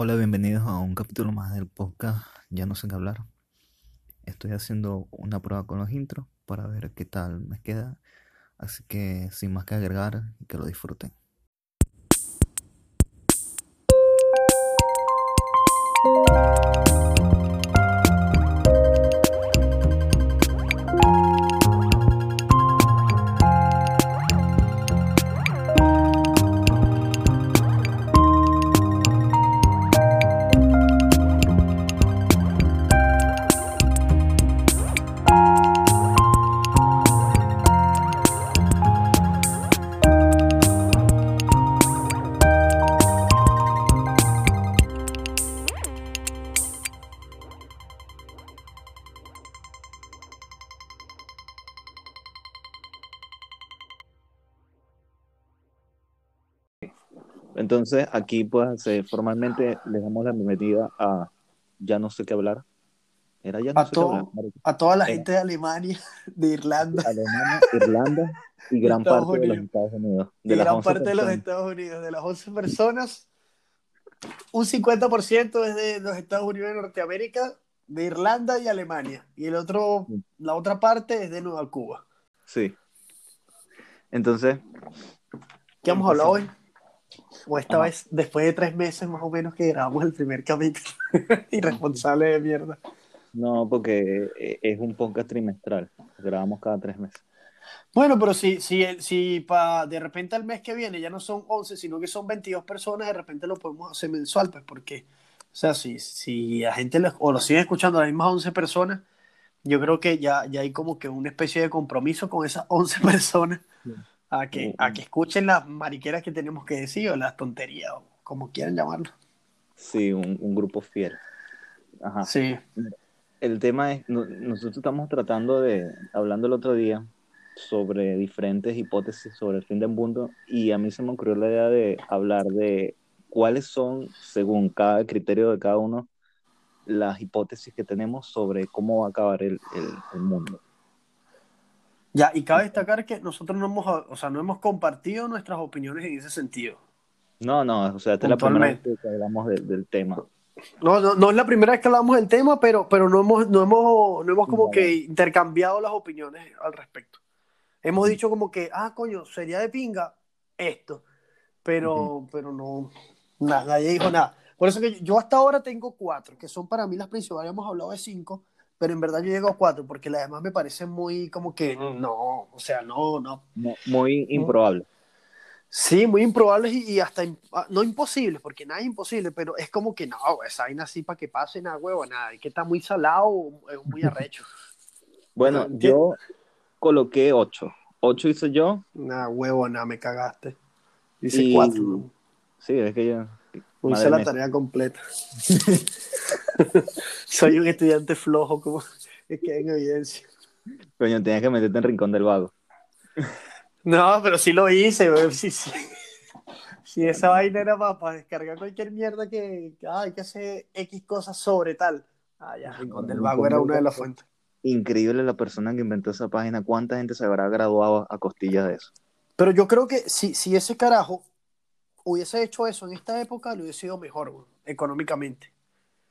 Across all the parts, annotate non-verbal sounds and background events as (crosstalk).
Hola, bienvenidos a un capítulo más del podcast Ya no sé qué hablar. Estoy haciendo una prueba con los intros para ver qué tal me queda. Así que sin más que agregar, que lo disfruten. Entonces, aquí pues formalmente les damos la bienvenida a Ya no sé qué hablar. Era ya no a, sé qué hablar, a toda la gente de Alemania, de Irlanda. Alemania, Irlanda y gran parte de los Estados Unidos. De y gran parte de los Estados Unidos. De las 11 personas, un 50% es de los Estados Unidos de Norteamérica, de Irlanda y Alemania. Y el otro, la otra parte es de Nueva Cuba. Sí. Entonces. ¿Qué hemos hablado hoy? O esta vez, después de tres meses más o menos que grabamos el primer capítulo. (laughs) Irresponsable de mierda. No, porque eh, es un podcast trimestral. Grabamos cada tres meses. Bueno, pero si, si, si pa, de repente al mes que viene ya no son 11, sino que son 22 personas, de repente lo podemos hacer mensual, pues porque, o sea, si, si a gente o lo siguen escuchando las mismas 11 personas, yo creo que ya, ya hay como que una especie de compromiso con esas 11 (laughs) personas a que, a que escuchen las mariqueras que tenemos que decir o las tonterías o como quieran llamarlo. Sí, un, un grupo fiel. Ajá. Sí. El tema es, nosotros estamos tratando de, hablando el otro día, sobre diferentes hipótesis sobre el fin del mundo y a mí se me ocurrió la idea de hablar de cuáles son, según cada criterio de cada uno, las hipótesis que tenemos sobre cómo va a acabar el, el, el mundo. Ya, y cabe destacar que nosotros no hemos, o sea, no hemos compartido nuestras opiniones en ese sentido. No, no, o sea, esta es la primera vez que hablamos del tema. No, no, no, es la primera vez que hablamos del tema, pero, pero no hemos, no hemos, no hemos como que intercambiado las opiniones al respecto. Hemos dicho como que, ah, coño, sería de pinga esto, pero, pero no, nada, nadie dijo nada. Por eso que yo hasta ahora tengo cuatro, que son para mí las principales, hemos hablado de cinco, pero en verdad yo llego a cuatro porque las demás me parecen muy como que no, o sea, no, no. muy improbable. Sí, muy improbables y, hasta ah, no imposibles, porque nada es imposible, pero es como que no, esa vaina así para que pase nada, huevo, nada, y que está muy salado, es muy arrecho. (laughs) bueno, yo coloqué ocho. Ocho hice yo. Nada, huevo, nada, me cagaste. Hice cuatro. Sí, es que yo. Hice la tarea completa. (laughs) Soy un estudiante flojo, como es que en evidencia. Coño, tenías que meterte en rincón del vago. No, pero sí lo hice, güey. Sí, sí. Si esa vaina era para, descargar cualquier mierda que, hay que hacer X cosas sobre tal. Ah, ya, Rincón del Vago era una de las fuentes. Increíble la persona que inventó esa página. ¿Cuánta gente se habrá graduado a costillas de eso? Pero yo creo que si, si ese carajo hubiese hecho eso en esta época, le hubiese sido mejor, güey, económicamente.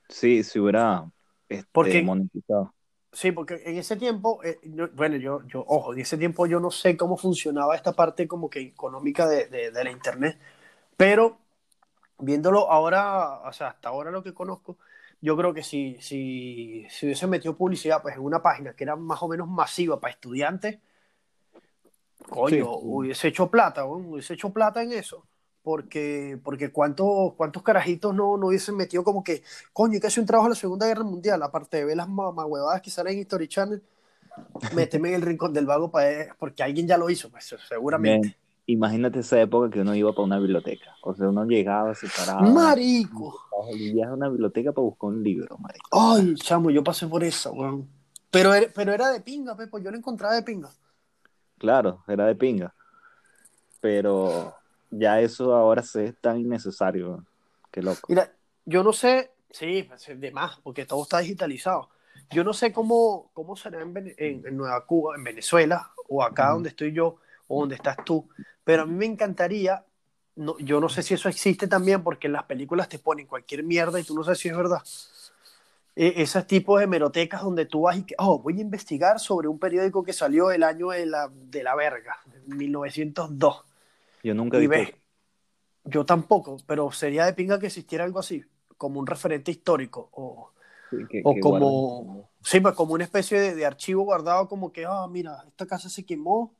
Sí, si hubiera este, monetizado. Sí, porque en ese tiempo, eh, bueno, yo, yo, ojo, en ese tiempo yo no sé cómo funcionaba esta parte como que económica de, de, la Internet, pero viéndolo ahora, o sea, hasta ahora lo que conozco, yo creo que si, si, si hubiese metido publicidad pues, en una página que era más o menos masiva para estudiantes, coño, hubiese hecho plata, hubiese hecho plata en eso porque, porque cuántos, cuántos carajitos no, no hubiesen metido como que, coño, que hacer un trabajo en la Segunda Guerra Mundial, aparte de ver las huevadas que salen en History Channel, méteme en el rincón del vago para, porque alguien ya lo hizo, pues seguramente. imagínate esa época que uno iba para una biblioteca, o sea, uno llegaba, se paraba. Marico. Y a una biblioteca para buscar un libro, marico. Ay, chamo, yo pasé por eso, weón. Pero, era, pero era de pinga, pues yo lo encontraba de pinga. Claro, era de pinga. Pero ya eso ahora se es tan innecesario. Qué loco. Mira, yo no sé, sí, de más, porque todo está digitalizado. Yo no sé cómo, cómo será en, en, Nueva Cuba, en Venezuela, o acá donde estoy yo, o donde estás tú, pero a mí me encantaría no, yo no sé si eso existe también porque en las películas te ponen cualquier mierda y tú no sabes si es verdad. E, esos tipos de hemerotecas donde tú vas y que, oh, voy a investigar sobre un periódico que salió el año de la, de la verga, 1902. Yo nunca vi. Yo tampoco, pero sería de pinga que existiera algo así, como un referente histórico o, o como, sí, pues como una especie de, de, archivo guardado como que, ah, mira, esta casa se quemó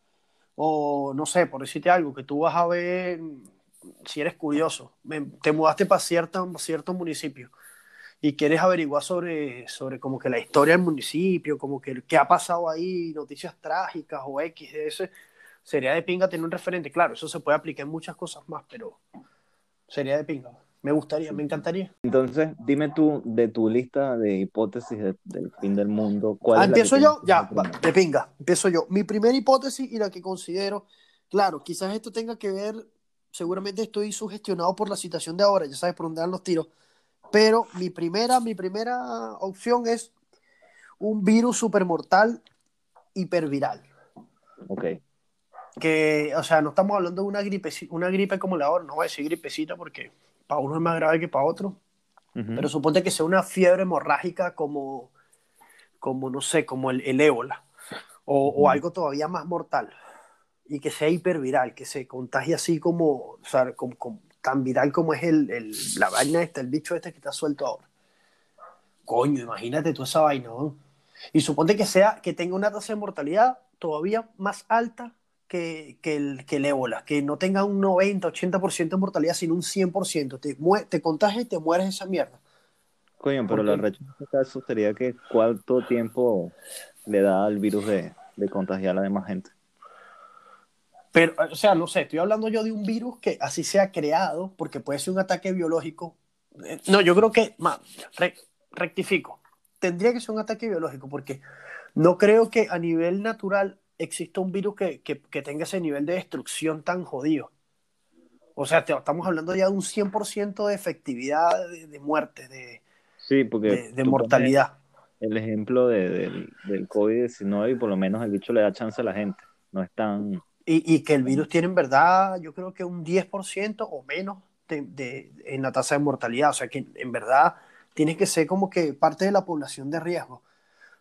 o no sé, por decirte algo, que tú vas a ver si eres curioso, te mudaste para cierto, cierto municipio y quieres averiguar sobre, sobre como que la historia del municipio, como que qué ha pasado ahí, noticias trágicas o X de ese, sería de pinga tener un referente. Claro, eso se puede aplicar en muchas cosas más, pero sería de pinga. Me gustaría, me encantaría. Entonces, dime tú de tu lista de hipótesis del fin del mundo. ¿cuál ah, empiezo yo, ya, de pinga, empiezo yo. Mi primera hipótesis y la que considero, claro, quizás esto tenga que ver, seguramente estoy sugestionado por la situación de ahora, ya sabes por dónde dan los tiros, pero mi primera, mi primera opción es un virus supermortal hiperviral. Ok. Que, o sea, no estamos hablando de una gripe, una gripe como la ahora, no voy a decir gripecita porque para uno es más grave que para otro, pero suponte que sea una fiebre hemorrágica como, como no sé, como el, el ébola, o, o, algo todavía más mortal, y que sea hiperviral, que se contagie así como, o sea, como, tan viral como es el, el, la vaina esta, el bicho este que está suelto ahora. Coño, imagínate tú esa vaina, ¿no? Y suponte que sea, que tenga una tasa de mortalidad todavía más alta que, que, el, que el ébola, que no tenga un 90, 80% de mortalidad, sino un 100%. Te, te contagias y te mueres esa mierda. Coño, pero la recha en este caso sería que cuánto tiempo le da al virus de, de contagiar a la demás gente. Pero, o sea, no sé, estoy hablando yo de un virus que así sea creado, porque puede ser un ataque biológico. Eh, no, yo creo que, rectifico, tendría que ser un ataque biológico, porque no creo que a nivel natural exista un virus que, que, que tenga ese nivel de destrucción tan jodido. O sea, estamos hablando ya de un 100% de efectividad de, de, muerte, de, sí, porque de, mortalidad. El ejemplo del, del COVID-19 y por lo menos el bicho le da chance a la gente. No es tan... Y, y que el virus tiene en verdad, yo creo que un 10% o menos de, de, en la tasa de mortalidad. O sea, que en verdad tiene que ser como que parte de la población de riesgo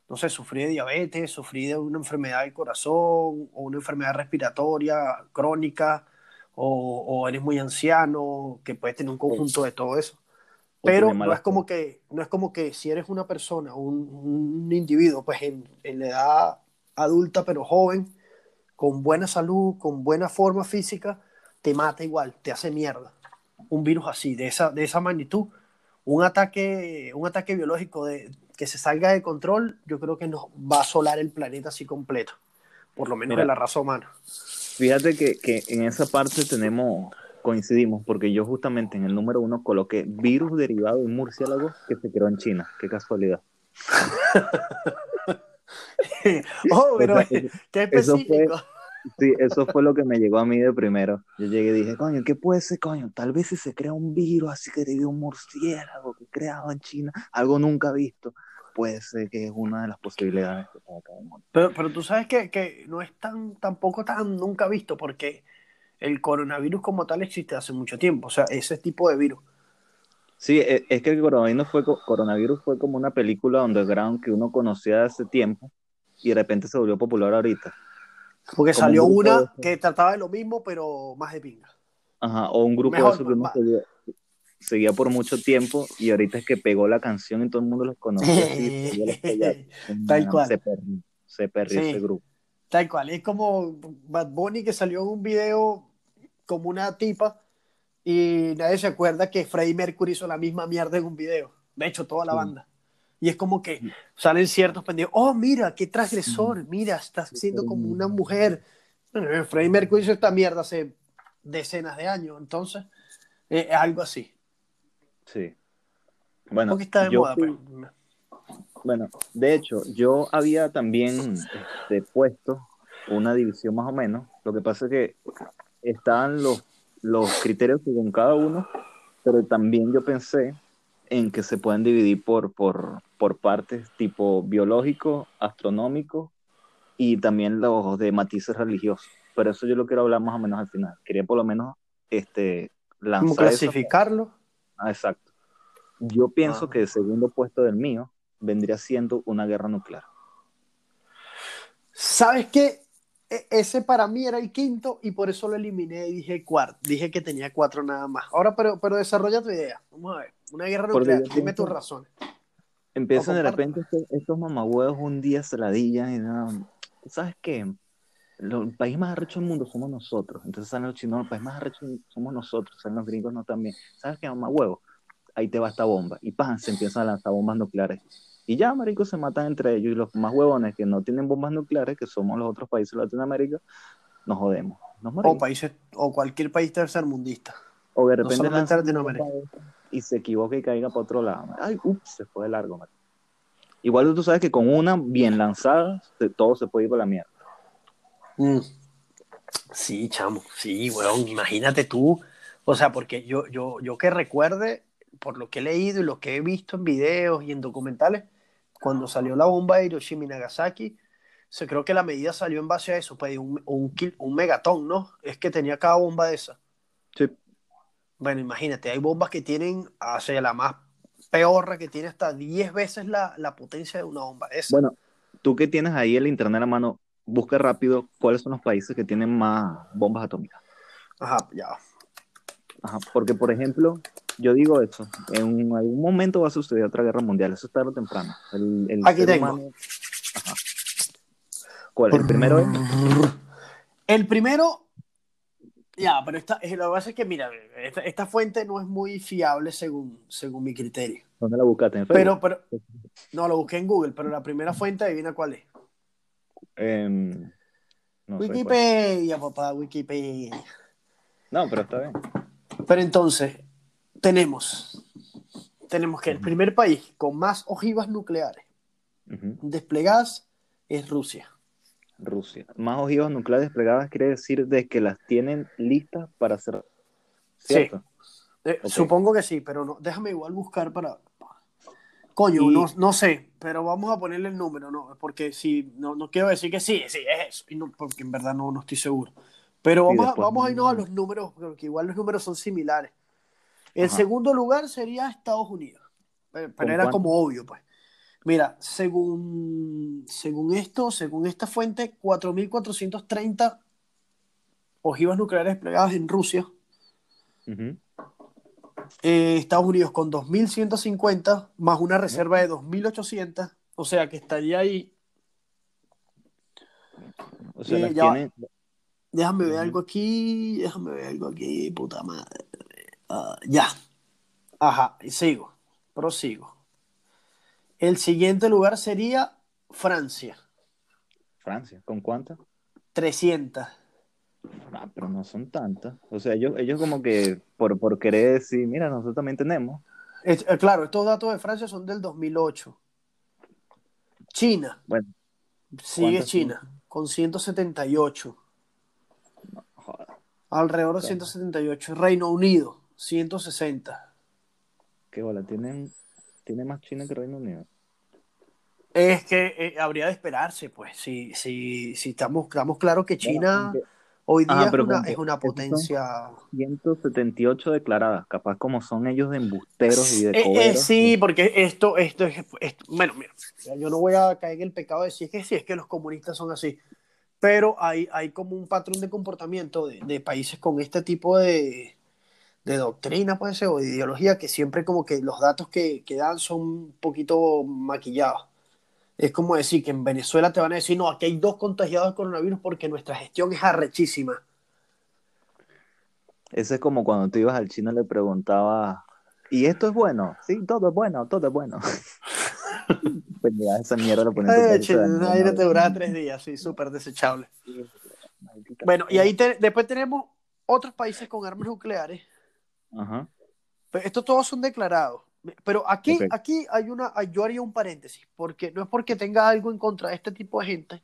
no sé, sufrí de diabetes, sufrí de una enfermedad del corazón o una enfermedad respiratoria crónica o, o eres muy anciano, que puedes tener un conjunto de todo eso. Pero no es como que, no es como que si eres una persona, un, un individuo, pues en, en, la edad adulta pero joven, con buena salud, con buena forma física, te mata igual, te hace mierda. Un virus así, de esa, de esa magnitud, un ataque, un ataque biológico de, que se salga de control, yo creo que nos va a asolar el planeta así completo, por lo menos Mira, de la raza humana. Fíjate que, que, en esa parte tenemos, coincidimos, porque yo justamente en el número uno coloqué virus derivado de murciélago que se creó en China. Qué casualidad. (laughs) oh, pero qué específico. Eso fue, sí, eso fue lo que me llegó a mí de primero. Yo llegué y dije, coño, ¿qué puede ser, coño? Tal vez si se crea un virus así que debido a un murciélago que creado en China, algo nunca visto puede ser que es una de las posibilidades que Pero, pero tú sabes que, que, no es tan tampoco tan nunca visto porque el coronavirus como tal existe hace mucho tiempo, o sea, ese tipo de virus. Sí, e, es que el coronavirus fue, coronavirus fue como una película underground que uno conocía hace tiempo y de repente se volvió popular ahorita. Porque como salió un una que trataba de lo mismo, pero más de pinga. Ajá, o un grupo Mejor, de eso que uno seguía por mucho tiempo y ahorita es que pegó la canción y todo el mundo los conoce. (laughs) Tal cual. Se perdió, se perdió sí. ese grupo. Tal cual. Es como Bad Bunny que salió en un video como una tipa y nadie se acuerda que Freddie Mercury hizo la misma mierda en un video. De hecho, toda la sí. banda. Y es como que salen ciertos pendientes. Oh, mira, qué transgresor. Mira, estás siendo como una mujer. Freddie Mercury hizo esta mierda hace decenas de años. Entonces, es algo así. Sí. Bueno, Porque está de yo moda, fui- pues. bueno, de hecho, yo había también este, puesto una división más o menos. Lo que pasa es que estaban los, los criterios según cada uno, pero también yo pensé en que se pueden dividir por, por, por partes tipo biológico, astronómico y también los de matices religiosos. Pero eso yo lo quiero hablar más o menos al final. Quería por lo menos este, lanzar Como clasificarlo. Ah, exacto. Yo pienso Ah. que el segundo puesto del mío vendría siendo una guerra nuclear. ¿Sabes qué? E- ese para mí era el quinto y por eso lo eliminé y dije cuarto. Dije que tenía cuatro nada más. Ahora, pero, pero desarrolla tu idea. Vamos a ver. Una guerra nuclear. Dime pienso- tus razones. Empiezan de repente estos, estos mamahuevos un día se ladillan y no, ¿sabes qué? Lo- el país más arrecho del mundo somos nosotros. Entonces salen los chinos, el país más arrecho somos nosotros, salen los gringos no también. ¿Sabes qué, mamahuevo? Ahí te va esta bomba. Y ¡pam! se empiezan a lanzar bombas nucleares. Y ya, maricos, se matan entre ellos. Y los más huevones que no tienen bombas nucleares, que somos los otros países de Latinoamérica, nos jodemos. Nos O países, o cualquier país tercermundista. O de no repente Latinoamérica. bomba y se equivoca y caiga para otro lado. Ay, ups, se fue de largo. marico. Igual tú sabes que con una bien lanzada, todo se puede ir por la mierda. Mm. Sí, chamo, sí, weón, imagínate tú, o sea, porque yo, yo, yo que recuerde, por lo que he leído y lo que he visto en videos y en documentales, cuando salió la bomba de Hiroshima y Nagasaki, se creo que la medida salió en base a eso, pues un, un, kil- un megatón, ¿no? Es que tenía cada bomba de esa. Sí. Bueno, imagínate, hay bombas que tienen, o sea, la más peorra que tiene hasta 10 veces la, la potencia de una bomba de esa. Bueno, tú que tienes ahí el internet a la mano, busca rápido cuáles son los países que tienen más bombas atómicas. Ajá, ya. Ajá, porque, por ejemplo, yo digo eso, en algún momento va a suceder otra guerra mundial, eso es tarde o temprano. El, el Aquí tengo. humano- Ajá. ¿Cuál? El primero es... El primero, ya, pero esta, eh, lo que pasa es que, mira, esta, esta fuente no es muy fiable según, según mi criterio. ¿Dónde la buscaste? ¿En Facebook? Pero, pero, no, lo busqué en Google, pero la primera fuente, adivina cuál es. Em, no. Wikipedia, papá, Wikipedia. No, pero está bien. Pero entonces, tenemos, tenemos que el primer país con más ojivas nucleares desplegadas es Rusia. Rusia. Más ojivas nucleares desplegadas quiere decir de que las tienen listas para hacer. ¿Cierto? Eh. Supongo que sí, pero no, déjame igual buscar para... Coño, Y- no, no sé, pero vamos a ponerle el número, ¿no? Porque si, no, no quiero decir que sí, sí, es eso, y no, porque en verdad no, no estoy seguro. Pero vamos, a, vamos a irnos a los números, porque igual los números son similares. El Ajá. segundo lugar sería Estados Unidos, pero, pero ¿Con era cuánto? como obvio, pues. Mira, según, según esto, según esta fuente, 4.430 ojivas nucleares desplegadas en Rusia. Ujú. Eh, Estados Unidos con 2.150 más una reserva de 2.800, o sea que estaría ahí. O sea, Eh, ya. Déjame ver algo aquí, déjame ver algo aquí, puta madre. Ah, ya. Ajá, y sigo, prosigo. El siguiente lugar sería Francia, Francia. ¿Con cuántas? 300. Ah, pero no son tantas. O sea, ellos, ellos como que por, por querer decir, mira, nosotros también tenemos. Es- eh, claro, estos datos de Francia son del 2008. China, Bueno, sigue ¿cuántas China, con 178. joder, Alrededor de Claro. 178. Reino Unido, 160. qué bola. Tienen, tiene más China que Reino Unido. Es que eh, habría de esperarse, pues. Si, si, si estamos, estamos claros que China Bueno, hoy día es, una, es potencia. 178 declaradas. Capaz como son ellos de embusteros y de Eh, eh, sí, porque esto, esto es. esto- bueno, mira, yo no voy a caer en el pecado de decir que sí, es que los comunistas son así. Pero hay, hay como un patrón de comportamiento de, de países con este tipo de, de doctrina, puede ser, o de ideología, que siempre como que los datos que, que dan son un poquito maquillados. Es como decir que en Venezuela te van a decir, no, aquí hay dos contagiados de coronavirus porque nuestra gestión es arrechísima. Ese es como cuando tú ibas al chino y le preguntabas, ¿y esto es bueno? Sí, todo es bueno, todo es bueno. (laughs) pues ya esa mierda lo ponen en te duraba tres días, sí, súper desechable. Maldita Bueno, y ahí te- después tenemos otros países con armas nucleares. Ajá. Estos todos son declarados. Pero aquí, aquí hay una, yo haría un paréntesis, porque no es porque tenga algo en contra de este tipo de gente,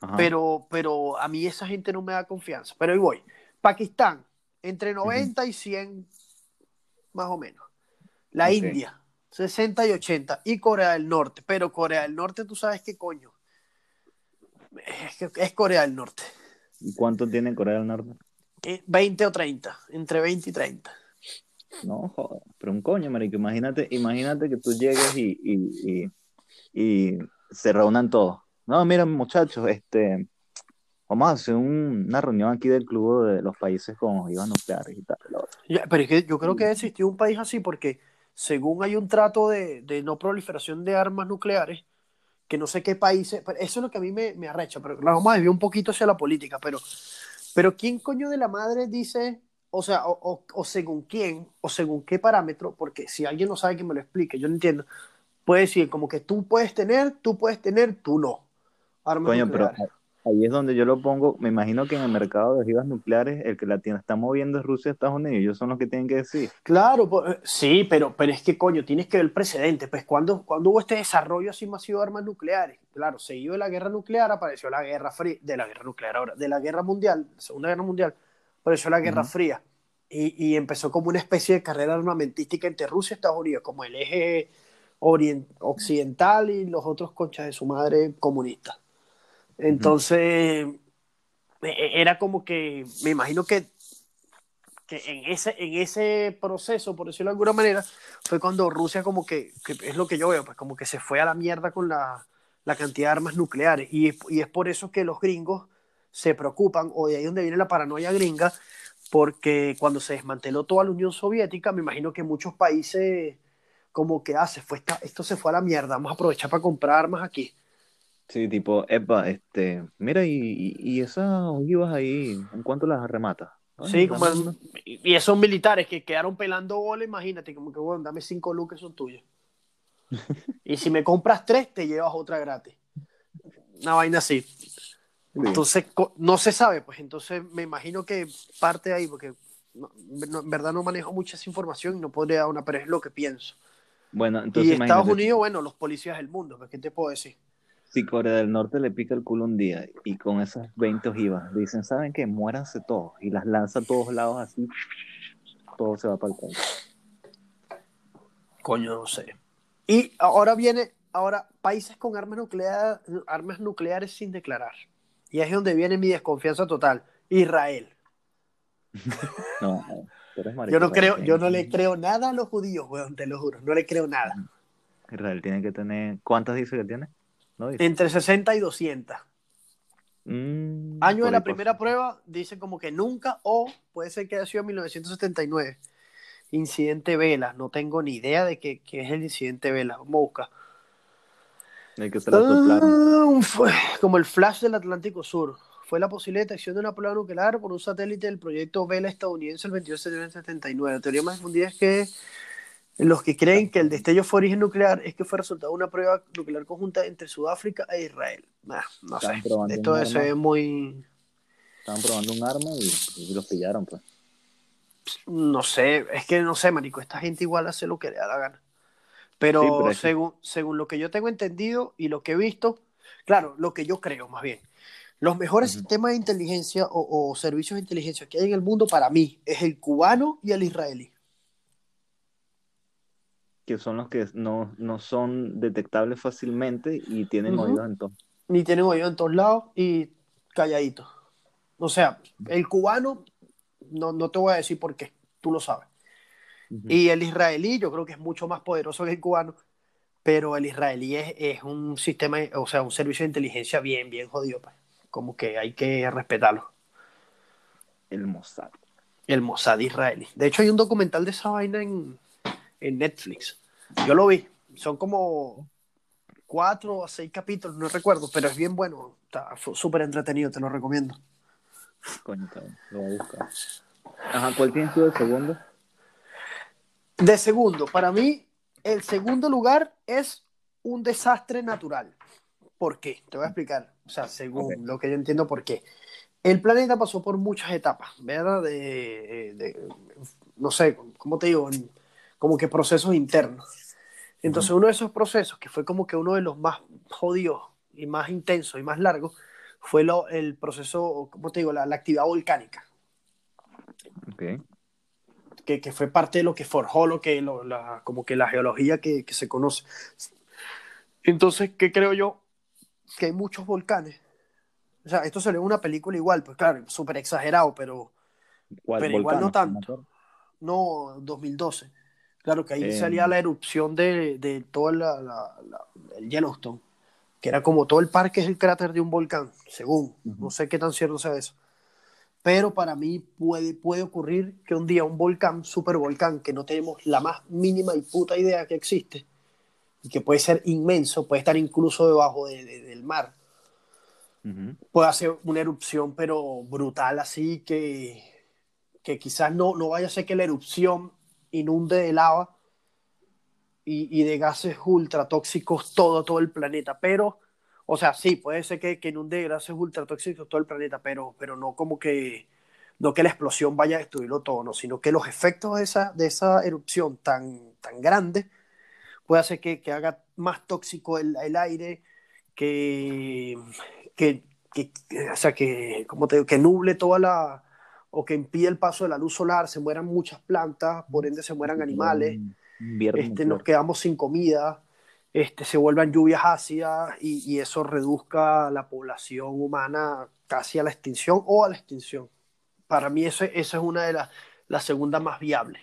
Ajá. pero, pero a mí esa gente no me da confianza. Pero ahí voy. Pakistán, entre 90 y 100, más o menos. La. India, 60 y 80. Y Corea del Norte. Pero Corea del Norte, tú sabes qué coño. Es Corea del Norte. ¿Y cuánto tiene Corea del Norte? 20 o 30, entre 20 y 30. No, joder, pero un coño, marico, imagínate, imagínate que tú llegues y, y, y, y se reúnan todos. No, miren, muchachos, este, vamos a hacer un, una reunión aquí del club de los países con ojivas nucleares y tal. Ya, pero es que yo creo que existió un país así porque según hay un trato de, de, no proliferación de armas nucleares, que no sé qué países, eso es lo que a mí me, me arrecha, pero la vamos a desviar un poquito hacia la política, pero, pero ¿quién coño de la madre dice, o sea, o, o, o según quién, o según qué parámetro, porque si alguien no sabe que me lo explique, yo no entiendo, puede decir como que tú puedes tener, tú puedes tener, tú no. Armas Coño, nucleares. pero ahí es donde yo lo pongo. Me imagino que en el mercado de ojivas nucleares, el que la tiene, está moviendo es Rusia y Estados Unidos. Ellos son los que tienen que decir. Claro, pues, sí, pero, pero es que, coño, tienes que ver el precedente. Pues, cuando, cuando hubo este desarrollo así masivo de armas nucleares? Claro, seguido de la guerra nuclear, apareció la guerra fría, de la guerra nuclear ahora, de la guerra mundial, Segunda Guerra Mundial, apareció la guerra uh -huh. fría. Y, y, empezó como una especie de carrera armamentística entre Rusia y Estados Unidos, como el eje orient, occidental y los otros conchas de su madre comunistas. Entonces, uh -huh. era como que, me imagino que, que en, ese, en ese proceso, por decirlo de alguna manera, fue cuando Rusia como que, que es lo que yo veo, pues como que se fue a la mierda con la, la cantidad de armas nucleares. Y, y, es por eso que los gringos se preocupan, o de ahí donde viene la paranoia gringa, porque cuando se desmanteló toda la Unión Soviética, me imagino que muchos países como que, ah, se fue esto se fue a la mierda, vamos a aprovechar para comprar armas aquí. Sí, tipo, epa, este, mira, y, y esas ojivas ahí, ¿en cuánto las arrematas? Sí, como el, y esos militares que quedaron pelando bola, imagínate, como que, bueno, dame cinco lucas, son tuyos. (laughs) y si me compras tres, te llevas otra gratis. Una vaina así. Entonces, no se sabe, pues entonces me imagino que parte ahí, porque no, no, en verdad no manejo mucha esa información y no podría dar una, pero es lo que pienso. Bueno, entonces. Y Estados Unidos, bueno, los policías del mundo, pues, ¿qué te puedo decir? Si Corea del Norte le pica el culo un día y con esas 20 ojivas dicen, ¿saben qué? Muéranse todos y las lanza a todos lados así, todo se va para el país. Coño, no sé. Y ahora viene, ahora, países con armas, nuclear, armas nucleares sin declarar. Y es donde viene mi desconfianza total. Israel. (laughs) no, no. yo no creo, yo no le creo nada a los judíos, weón, te lo juro. No le creo nada. Israel tiene que tener, ¿cuántas dice que tiene? Entre 60 y 200. Mm, Año de la primera prueba, dice como que nunca, o puede ser que haya sido 1979. Incidente Vela, no tengo ni idea de qué, qué es el incidente Vela. Vamos a buscar. El que se la ah, fue como el flash del Atlántico Sur. Fue la posible detección de una prueba nuclear por un satélite del proyecto Vela estadounidense el 22 de septiembre de 79. La teoría más difundida es que los que creen que el destello fue origen nuclear es que fue resultado de una prueba nuclear conjunta entre Sudáfrica e Israel. Nah, no sé. Esto es arma. muy. Estaban probando un arma y, y los pillaron, pues. No sé, es que no sé, marico. Esta gente igual hace lo que le da la gana. Pero, sí, pero según, que... según lo que yo tengo entendido y lo que he visto, claro, lo que yo creo más bien, los mejores uh -huh. sistemas de inteligencia o, o, servicios de inteligencia que hay en el mundo para mí es el cubano y el israelí. Que son los que no, no son detectables fácilmente y tienen uh -huh. oídos en todos. Ni tienen oídos en todos lados y calladitos. O sea, el cubano, no, no te voy a decir por qué, tú lo sabes. Uh -huh. Y el israelí yo creo que es mucho más poderoso que el cubano, pero el israelí es, es, un sistema, o sea, un servicio de inteligencia bien, bien jodido. Pues. Como que hay que respetarlo. El Mossad. El Mossad israelí. De hecho, hay un documental de esa vaina en, en Netflix. Yo lo vi. Son como cuatro o seis capítulos, no recuerdo, pero es bien bueno. Está súper entretenido, te lo recomiendo. Coño, lo voy a buscar. Ajá, ¿cuál tiene sido el segundo? De segundo, para mí, el segundo lugar es un desastre natural. ¿Por qué? Te voy a explicar. O sea, según okay. lo que yo entiendo, por qué. El planeta pasó por muchas etapas, ¿verdad? De, de no sé, ¿cómo te digo? Como que procesos internos. Entonces, uh -huh. uno de esos procesos, que fue como que uno de los más jodidos y más intensos y más largos, fue lo, el proceso, ¿cómo te digo? La, la actividad volcánica. Okay que, que, fue parte de lo que forjó lo que, lo, la, como que la geología que, que, se conoce. Entonces, ¿qué creo yo? Que hay muchos volcanes. O sea, esto se ve en una película igual, pues claro, súper exagerado, pero pero igual no tanto. No, 2012. Claro que ahí salía la erupción de, de todo la, el Yellowstone, que era como todo el parque es el cráter de un volcán, según. No sé qué tan cierto sea eso. Pero para mí puede, puede ocurrir que un día un volcán, super volcán, que no tenemos la más mínima y puta idea que existe, y que puede ser inmenso, puede estar incluso debajo del mar, puede hacer una erupción, pero brutal, así que, que quizás no, no vaya a ser que la erupción inunde de lava y, y de gases ultra tóxicos todo, todo el planeta, pero, o sea, sí, puede ser que, que inunde de gases ultra tóxicos todo el planeta, pero, pero no como que, no que la explosión vaya a destruirlo todo, no, sino que los efectos de esa, de esa erupción tan, tan grande puede hacer que, que haga más tóxico el, el aire, que, que, que, o sea, que, como te digo, que nuble toda la, o que impide el paso de la luz solar, se mueran muchas plantas, por ende se mueran animales, este, nos quedamos sin comida, este, se vuelvan lluvias ácidas y, y, eso reduzca la población humana casi a la extinción o a la extinción. Para mí eso, eso es una de las la segunda más viable.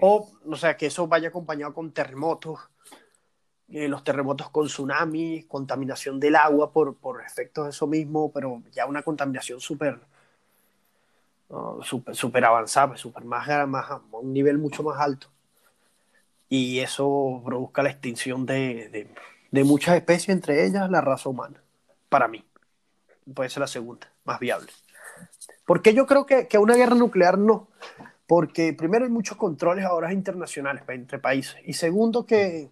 O, o sea, que eso vaya acompañado con terremotos, eh, los terremotos con tsunamis, contaminación del agua por, por efectos de eso mismo, pero ya una contaminación súper super, super avanzada, super más, más, un nivel mucho más alto. Y eso produzca la extinción de, de, muchas especies, entre ellas la raza humana, para mí. Puede ser la segunda, más viable. Porque yo creo que, que una guerra nuclear no, porque primero hay muchos controles ahora internacionales entre países, y segundo que,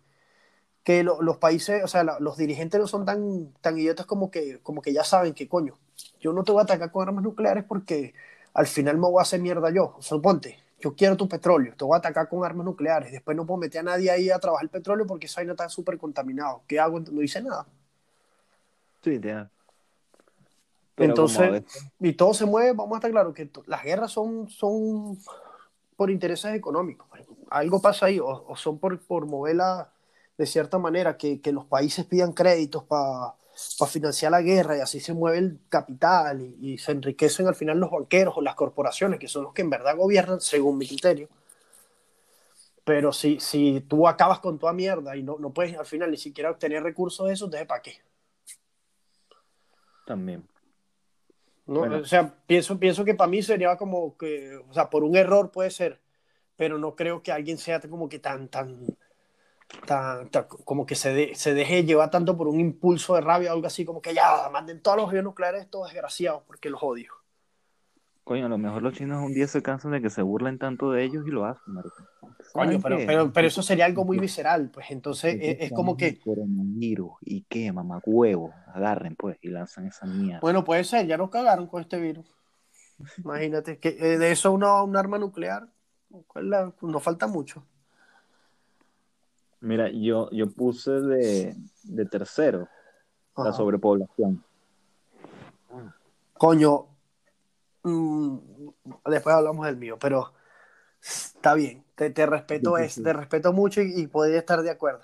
que los países, o sea, los dirigentes no son tan, tan idiotas como que, como que ya saben que coño, yo no te voy a atacar con armas nucleares porque al final me voy a hacer mierda yo. Suponte, yo quiero tu petróleo, te voy a atacar con armas nucleares, después no puedo meter a nadie ahí a trabajar el petróleo porque esa vaina está súper contaminado. ¿Qué hago? No hice nada. Sí, ya. Entonces, y todo se mueve, vamos a estar claro que las guerras son, son por intereses económicos. Algo pasa ahí, o, son por, por moverla de cierta manera, que, que los países pidan créditos para financiar la guerra y así se mueve el capital y, se enriquecen al final los banqueros o las corporaciones, que son los que en verdad gobiernan, según mi criterio. Pero si, si tú acabas con toda mierda y no, no puedes al final ni siquiera obtener recursos de eso, ¿de para qué? También. No, O sea, pienso, pienso que para mí sería como que, o sea, por un error puede ser, pero no creo que alguien sea como que tan, tan, tan, como que se, se deje llevar tanto por un impulso de rabia o algo así, como que ya manden todos los aviones nucleares, estos desgraciados, porque los odio. Coño, a lo mejor los chinos un día se cansan de que se burlen tanto de ellos y lo hacen, Coño, pero, pero, pero, eso sería algo muy visceral, pues entonces es, como que... Coronavirus, ¿y qué, mamá? Huevo, agarren pues y lanzan esa mierda. Bueno, puede ser, ya nos cagaron con este virus. (laughs) Imagínate, que eh, de eso una, un arma nuclear, nos falta mucho. Mira, yo, yo puse de, de tercero la sobrepoblación. Coño, Mm, después hablamos del mío, pero está bien, te, te respeto, es, te respeto mucho y, podría estar de acuerdo.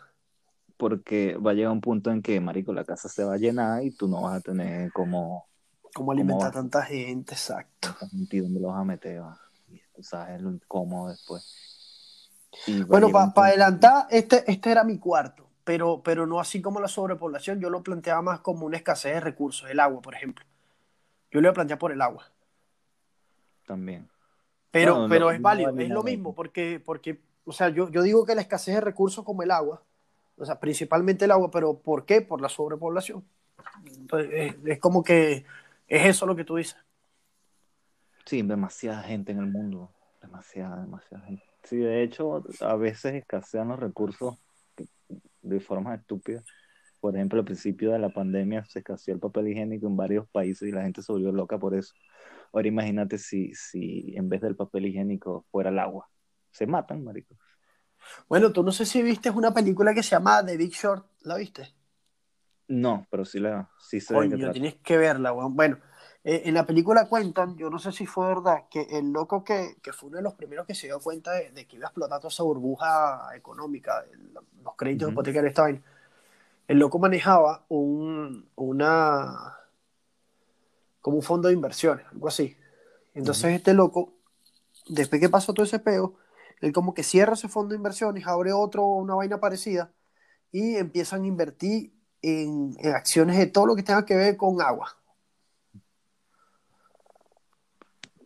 Porque va a llegar un punto en que, marico, la casa se va a llenar y tú no vas a tener como... Como alimentar a tanta gente, exacto. ¿Y dónde lo vas a meter? Tú sabes lo incómodo después. Bueno, para adelantar, este, este era mi cuarto, pero, pero no así como la sobrepoblación, yo lo planteaba más como una escasez de recursos, el agua, por ejemplo. Yo lo planteado por el agua también. Pero, pero es válido, es lo mismo, porque, porque o sea, yo, yo digo que la escasez de recursos como el agua, o sea, principalmente el agua, pero ¿por qué? Por la sobrepoblación. Entonces, es, como que es eso lo que tú dices. Sí, demasiada gente en el mundo, demasiada, demasiada gente. Sí, de hecho, a veces escasean los recursos de forma estúpida. Por ejemplo, al principio de la pandemia se escaseó el papel higiénico en varios países y la gente se volvió loca por eso. Ahora imagínate si, si en vez del papel higiénico fuera el agua. Se matan, marico. Bueno, tú no sé si viste una película que se llama The Big Short. ¿La viste? No, pero sí la sí sé Coño, tienes que verla, Bueno, eh, en la película cuentan, yo no sé si fue verdad, que el loco que, que fue uno de los primeros que se dio cuenta de, que iba a explotar toda esa burbuja económica, los créditos uh -huh. hipotecarios el loco manejaba un, una, como un fondo de inversiones, algo así. Entonces este loco, después que pasó todo ese peo, él como que cierra ese fondo de inversiones, abre otro, una vaina parecida, y empiezan a invertir en, en acciones de todo lo que tenga que ver con agua.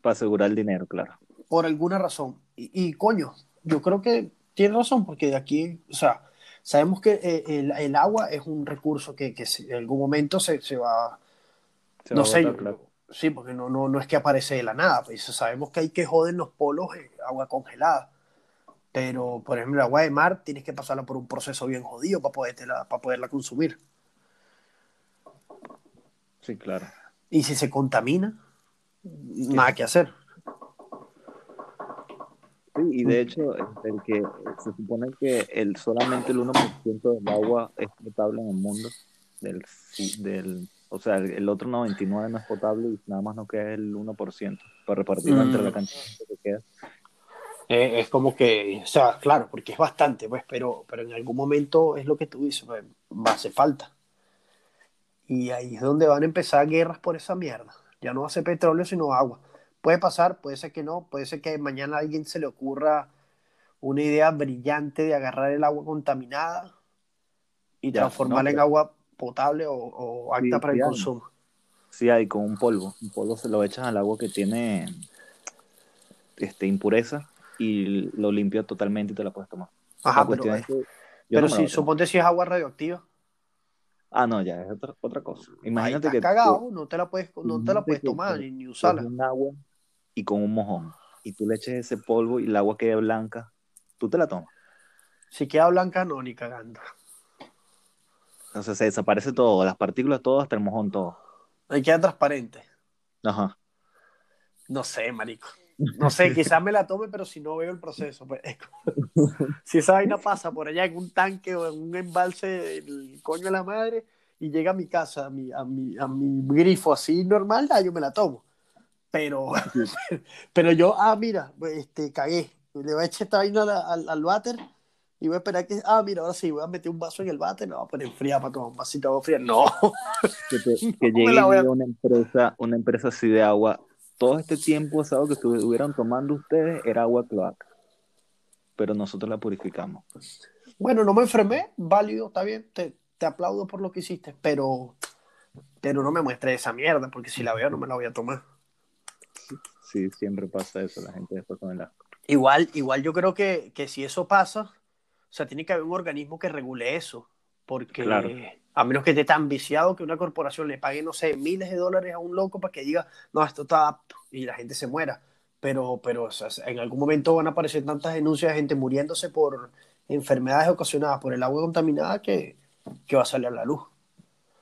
Para asegurar el dinero, claro. Por alguna razón. Y, y, coño, yo creo que tiene razón, porque de aquí, o sea, sabemos que eh, el, el agua es un recurso que, que en algún momento se, se va, Se no va sé, botar, yo- claro. sí, porque no, no, no es que aparece de la nada, pues sabemos que hay que joder en los polos eh, agua congelada. Pero, por ejemplo, el agua de mar tienes que pasarla por un proceso bien jodido para, podértela- para poderla consumir. Sí, claro. Y si se contamina, nada que hacer. Sí, y de hecho, este, el que se supone que el, solamente el 1% del agua es potable en el mundo, del, del, o sea, el, el otro 99% no es potable y nada más nos queda el 1% para repartirlo entre la Mm. cantidad que queda. Eh, es como que, o sea, claro, porque es bastante, pues, pero, pero en algún momento es lo que tú dices, pues, va a hacer falta. Y ahí es donde van a empezar guerras por esa mierda. Ya no va a ser petróleo, sino agua. Puede pasar, puede ser que no, puede ser que mañana a alguien se le ocurra una idea brillante de agarrar el agua contaminada y Ya, transformarla no, en agua potable o, o apta Sí, para el hay. consumo. Sí hay con un polvo, un polvo se lo echas al agua que tiene este, impureza y lo limpia totalmente y te la puedes tomar. Ajá, pero, es que yo pero no si suponte si es agua radioactiva, Ah, no, ya es otra, otra cosa. ahí Imagínate estás que tú- cagado, no te la puedes, no te la puedes tomar ni, usarla. un agua y con un mojón y tú le eches ese polvo y el agua queda blanca, tú te la tomas. Si queda blanca, no, ni cagando. O sea, se desaparece todo, las partículas, todo, hasta el mojón, todo. Ahí queda transparente. Ajá. No sé, marico. No sé, quizás me la tome, pero si no veo el proceso. pues, es como- (laughs) si esa vaina pasa por allá en un tanque o en un embalse, el coño de la madre, y llega a mi casa, a mi, a mi, a mi grifo así normal, ah, yo me la tomo. Pero, (laughs) pero yo, ah, mira, este, cagué. Le voy a echar esta vaina al, al, váter y voy a esperar que, ah, mira, ahora sí, voy a meter un vaso en el váter, no, voy a poner fría para tomar un vasito de agua fría. No, Que, te- que (laughs) No llegue voy a- una empresa, una empresa así de agua. Todo este tiempo, ¿sabes? Que estuvieran tomando ustedes era agua cloaca. Pero nosotros la purificamos. Bueno, no me enfermé, válido, está bien, te, te aplaudo por lo que hiciste, pero, pero no me muestres esa mierda, porque si la veo no me la voy a tomar. Sí, siempre pasa eso, la gente después con el asco. Igual, igual yo creo que, que si eso pasa, o sea, tiene que haber un organismo que regule eso, porque Claro. A menos que esté tan viciado que una corporación le pague, no sé, miles de dólares a un loco para que diga, no, esto está apto, y la gente se muera. Pero, pero o sea, en algún momento van a aparecer tantas denuncias de gente muriéndose por enfermedades ocasionadas por el agua contaminada que, que va a salir a la luz.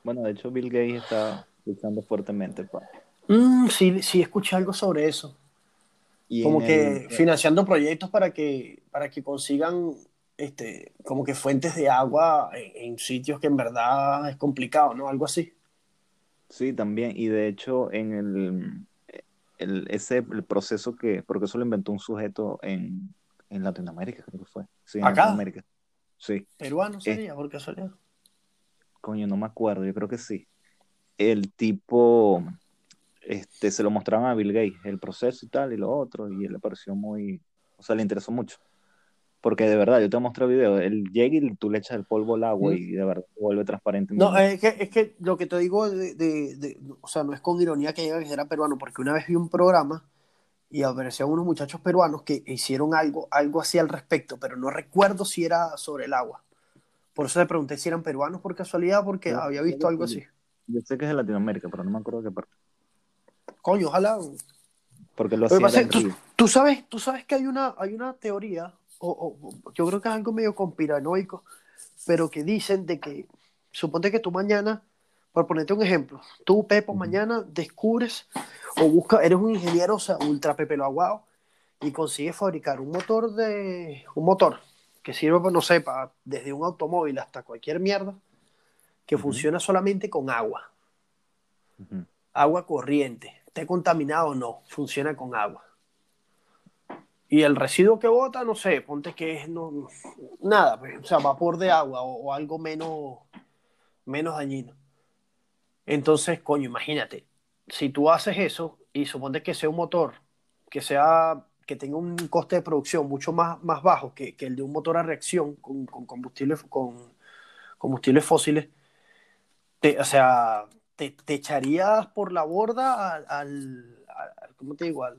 Bueno, de hecho, Bill Gates está luchando fuertemente. Mm, sí, sí, escuché algo sobre eso. Y Como que el- financiando proyectos para que, para que consigan este, como que fuentes de agua en, en sitios que en verdad es complicado, ¿no? Algo así. Sí, también. Y de hecho, en el, el, ese, el proceso que, porque eso lo inventó un sujeto en, en Latinoamérica, creo que fue. Sí, en ¿Acá? Latinoamérica. Sí, Peruano sería, por casualidad. coño, no me acuerdo, yo creo que sí. El tipo, este, se lo mostraron a Bill Gates, el proceso y tal, y lo otro, y él le pareció muy, o sea, le interesó mucho. Porque de verdad, yo te mostré video, él llega y tú le echas el polvo al agua y de verdad vuelve transparente. No, es que, es que lo que te digo, de, de- de- o sea, no es con ironía que diga que era peruano, porque una vez vi un programa y aparecían unos muchachos peruanos que hicieron algo, algo así al respecto, pero no recuerdo si era sobre el agua. Por eso le pregunté si eran peruanos por casualidad, porque había visto algo sí. así. Yo sé que es de Latinoamérica, pero no me acuerdo de qué parte. Coño, ojalá. Porque lo hacía tú, tú sabes, tú sabes que hay una, hay una teoría, o, o- yo creo que es algo medio conspiranoico, pero que dicen de que, suponte que tú mañana, por ponerte un ejemplo, tú, Pepo, mañana descubres o buscas, eres un ingeniero, o sea, ultra pepelo aguado, y consigues fabricar un motor de, un motor que sirve, pues, no sé, para, desde un automóvil hasta cualquier mierda, que Ujú. funciona solamente con agua agua corriente, esté contaminado o no, funciona con agua. Y el residuo que bota, no sé, ponte que es no, nada, pues, o sea, vapor de agua o, algo menos, menos dañino. Entonces, coño, imagínate, si tú haces eso y suponte que sea un motor que sea que tenga un coste de producción mucho más, más bajo que, que el de un motor a reacción con, con combustibles con combustibles fósiles, te, o sea, te, te, echarías por la borda al, al, ¿cómo te digo? Al,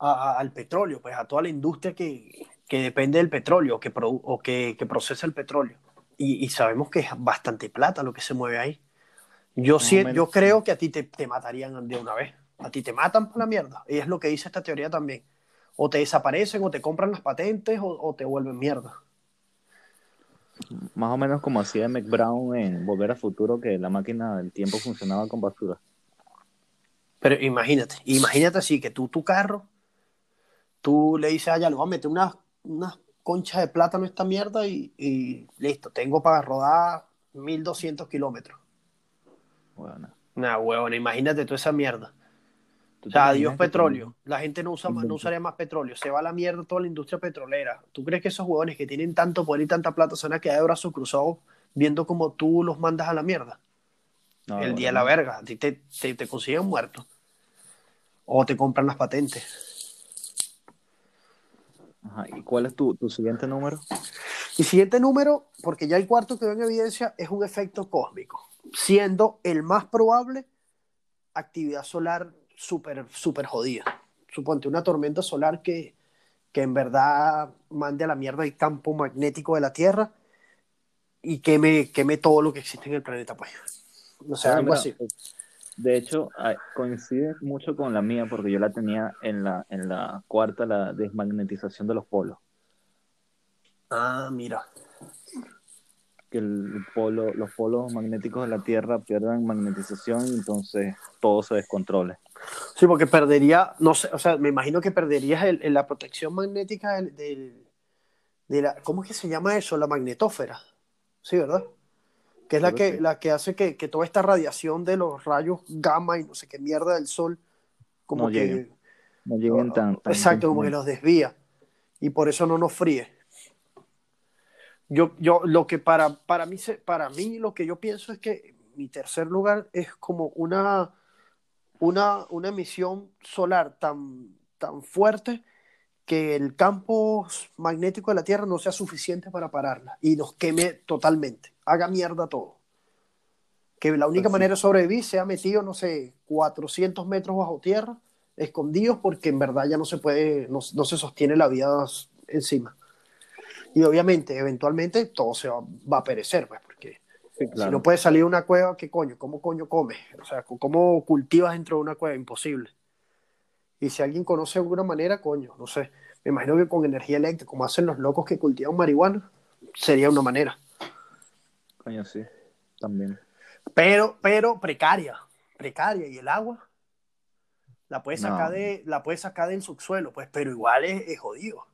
a, al petróleo, pues a toda la industria que, que depende del petróleo que pro, o que, que, procesa el petróleo. Y, y, sabemos que es bastante plata lo que se mueve ahí. Yo, sí, yo creo que a ti te, te matarían de una vez. A ti te matan por la mierda. Y es lo que dice esta teoría también. O te desaparecen, o te compran las patentes, o, o te vuelven mierda. Más o menos como hacía McBrown en Volver a Futuro, que la máquina del tiempo funcionaba con basura. Pero imagínate, imagínate así, que tú tu carro, tú le dices, ah, ya, le voy a meter unas una conchas de plátano a esta mierda y, y listo, tengo para rodar 1200 kilómetros. Bueno. Nah, huevona, imagínate toda esa mierda. O sea, adiós petróleo. La gente no, usa, no usaría más petróleo. Se va a la mierda toda la industria petrolera. ¿Tú crees que esos huevones que tienen tanto poder y tanta plata se van a quedar de brazos cruzados viendo cómo tú los mandas a la mierda? No, el día de la verga. A ti te, te, te consiguen muerto. O te compran las patentes. Ajá. ¿Y cuál es tu, tu siguiente número? Mi siguiente número, porque ya el cuarto que veo en evidencia, es un efecto cósmico, siendo el más probable actividad solar súper, súper jodida. Suponte una tormenta solar que, que en verdad mande a la mierda el campo magnético de la Tierra y queme, queme todo lo que existe en el planeta, pues. O sea, Ah, algo mira, así. De hecho, coincide mucho con la mía porque yo la tenía en la, en la cuarta, la desmagnetización de los polos. Ah, mira. Que el polo, los polos magnéticos de la Tierra pierdan magnetización y entonces todo se descontrole. Sí, porque perdería, no sé, o sea, me imagino que perderías el, el- la protección magnética del, del- de la, ¿cómo es que se llama eso? La magnetósfera. Sí, ¿verdad? Que es la que sí. la que hace que, que toda esta radiación de los rayos gamma y no sé qué mierda del sol, como No que... lleguen. No lleguen tan, tan Exacto, como que los desvía. Y por eso no nos fríe. Yo, yo, lo que para, para, mí, para mí, lo que yo pienso es que mi tercer lugar es como una, una, una emisión solar tan, tan fuerte que el campo magnético de la Tierra no sea suficiente para pararla y nos queme totalmente, haga mierda todo. Que la única manera de sobrevivir sea metido, no sé, 400 metros bajo tierra, escondidos, porque en verdad ya no se puede, no, no se sostiene la vida encima. Y obviamente, eventualmente, todo se va, va a perecer, pues, porque Sí, si no puedes salir de una cueva, ¿qué coño? ¿Cómo coño comes? O sea, ¿cómo cultivas dentro de una cueva? Imposible. Y si alguien conoce alguna manera, coño, no sé. Me imagino que con energía eléctrica, como hacen los locos que cultivan marihuana, sería una manera. Coño, sí, también. Pero, pero precaria, precaria. Y el agua la puedes sacar, No. de, la puedes sacar del subsuelo, pues, pero igual es, es jodido.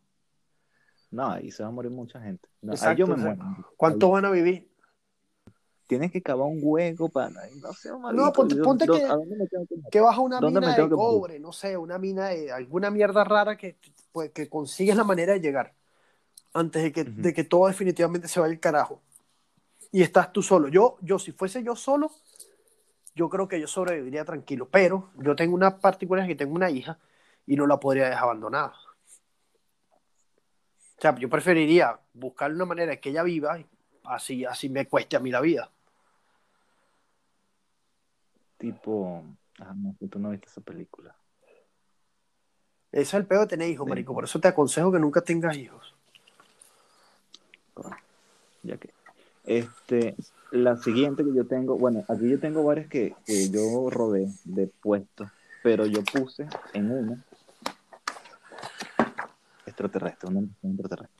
No, ahí se va a morir mucha gente. No, Exacto, yo me muero. ¿Cuánto van a vivir? Tienes que cavar un hueco para. No sé, No, ponte- ponte que- ¿A que baja una ¿Dónde me mina de que cobre, no sé, una mina de alguna mierda rara que, pues, que consigues la manera de llegar antes de que, de que todo definitivamente se vaya al carajo. Y estás tú solo. Yo, yo, si fuese yo solo, yo creo que yo sobreviviría tranquilo, pero yo tengo una particularidad que tengo una hija y no la podría dejar abandonada. O sea, yo preferiría buscar una manera de que ella viva, así, así me cueste a mí la vida. Tipo. Ah, no, que tú no viste esa película. Ese es el peor de tener hijos, Sí. marico. Por eso te aconsejo que nunca tengas hijos. Ya que. Este. La siguiente que yo tengo. Bueno, aquí yo tengo varias que, que yo robé de puestos. Pero yo puse en una. Extraterrestre, una extraterrestre.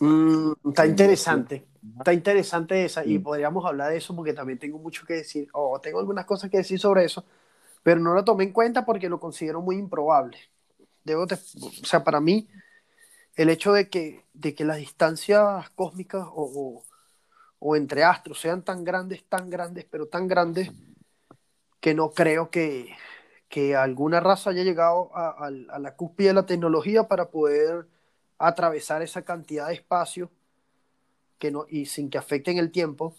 Mm, está interesante. Está interesante esa y podríamos hablar de eso porque también tengo mucho que decir, o tengo algunas cosas que decir sobre eso, pero no lo tomé en cuenta porque lo considero muy improbable. Debo te- o sea, para mí, el hecho de que, de que las distancias cósmicas o, o- o entre astros sean tan grandes, tan grandes, pero tan grandes, que no creo que, que alguna raza haya llegado a, la cúspide de la tecnología para poder atravesar esa cantidad de espacio que no, y sin que afecten el tiempo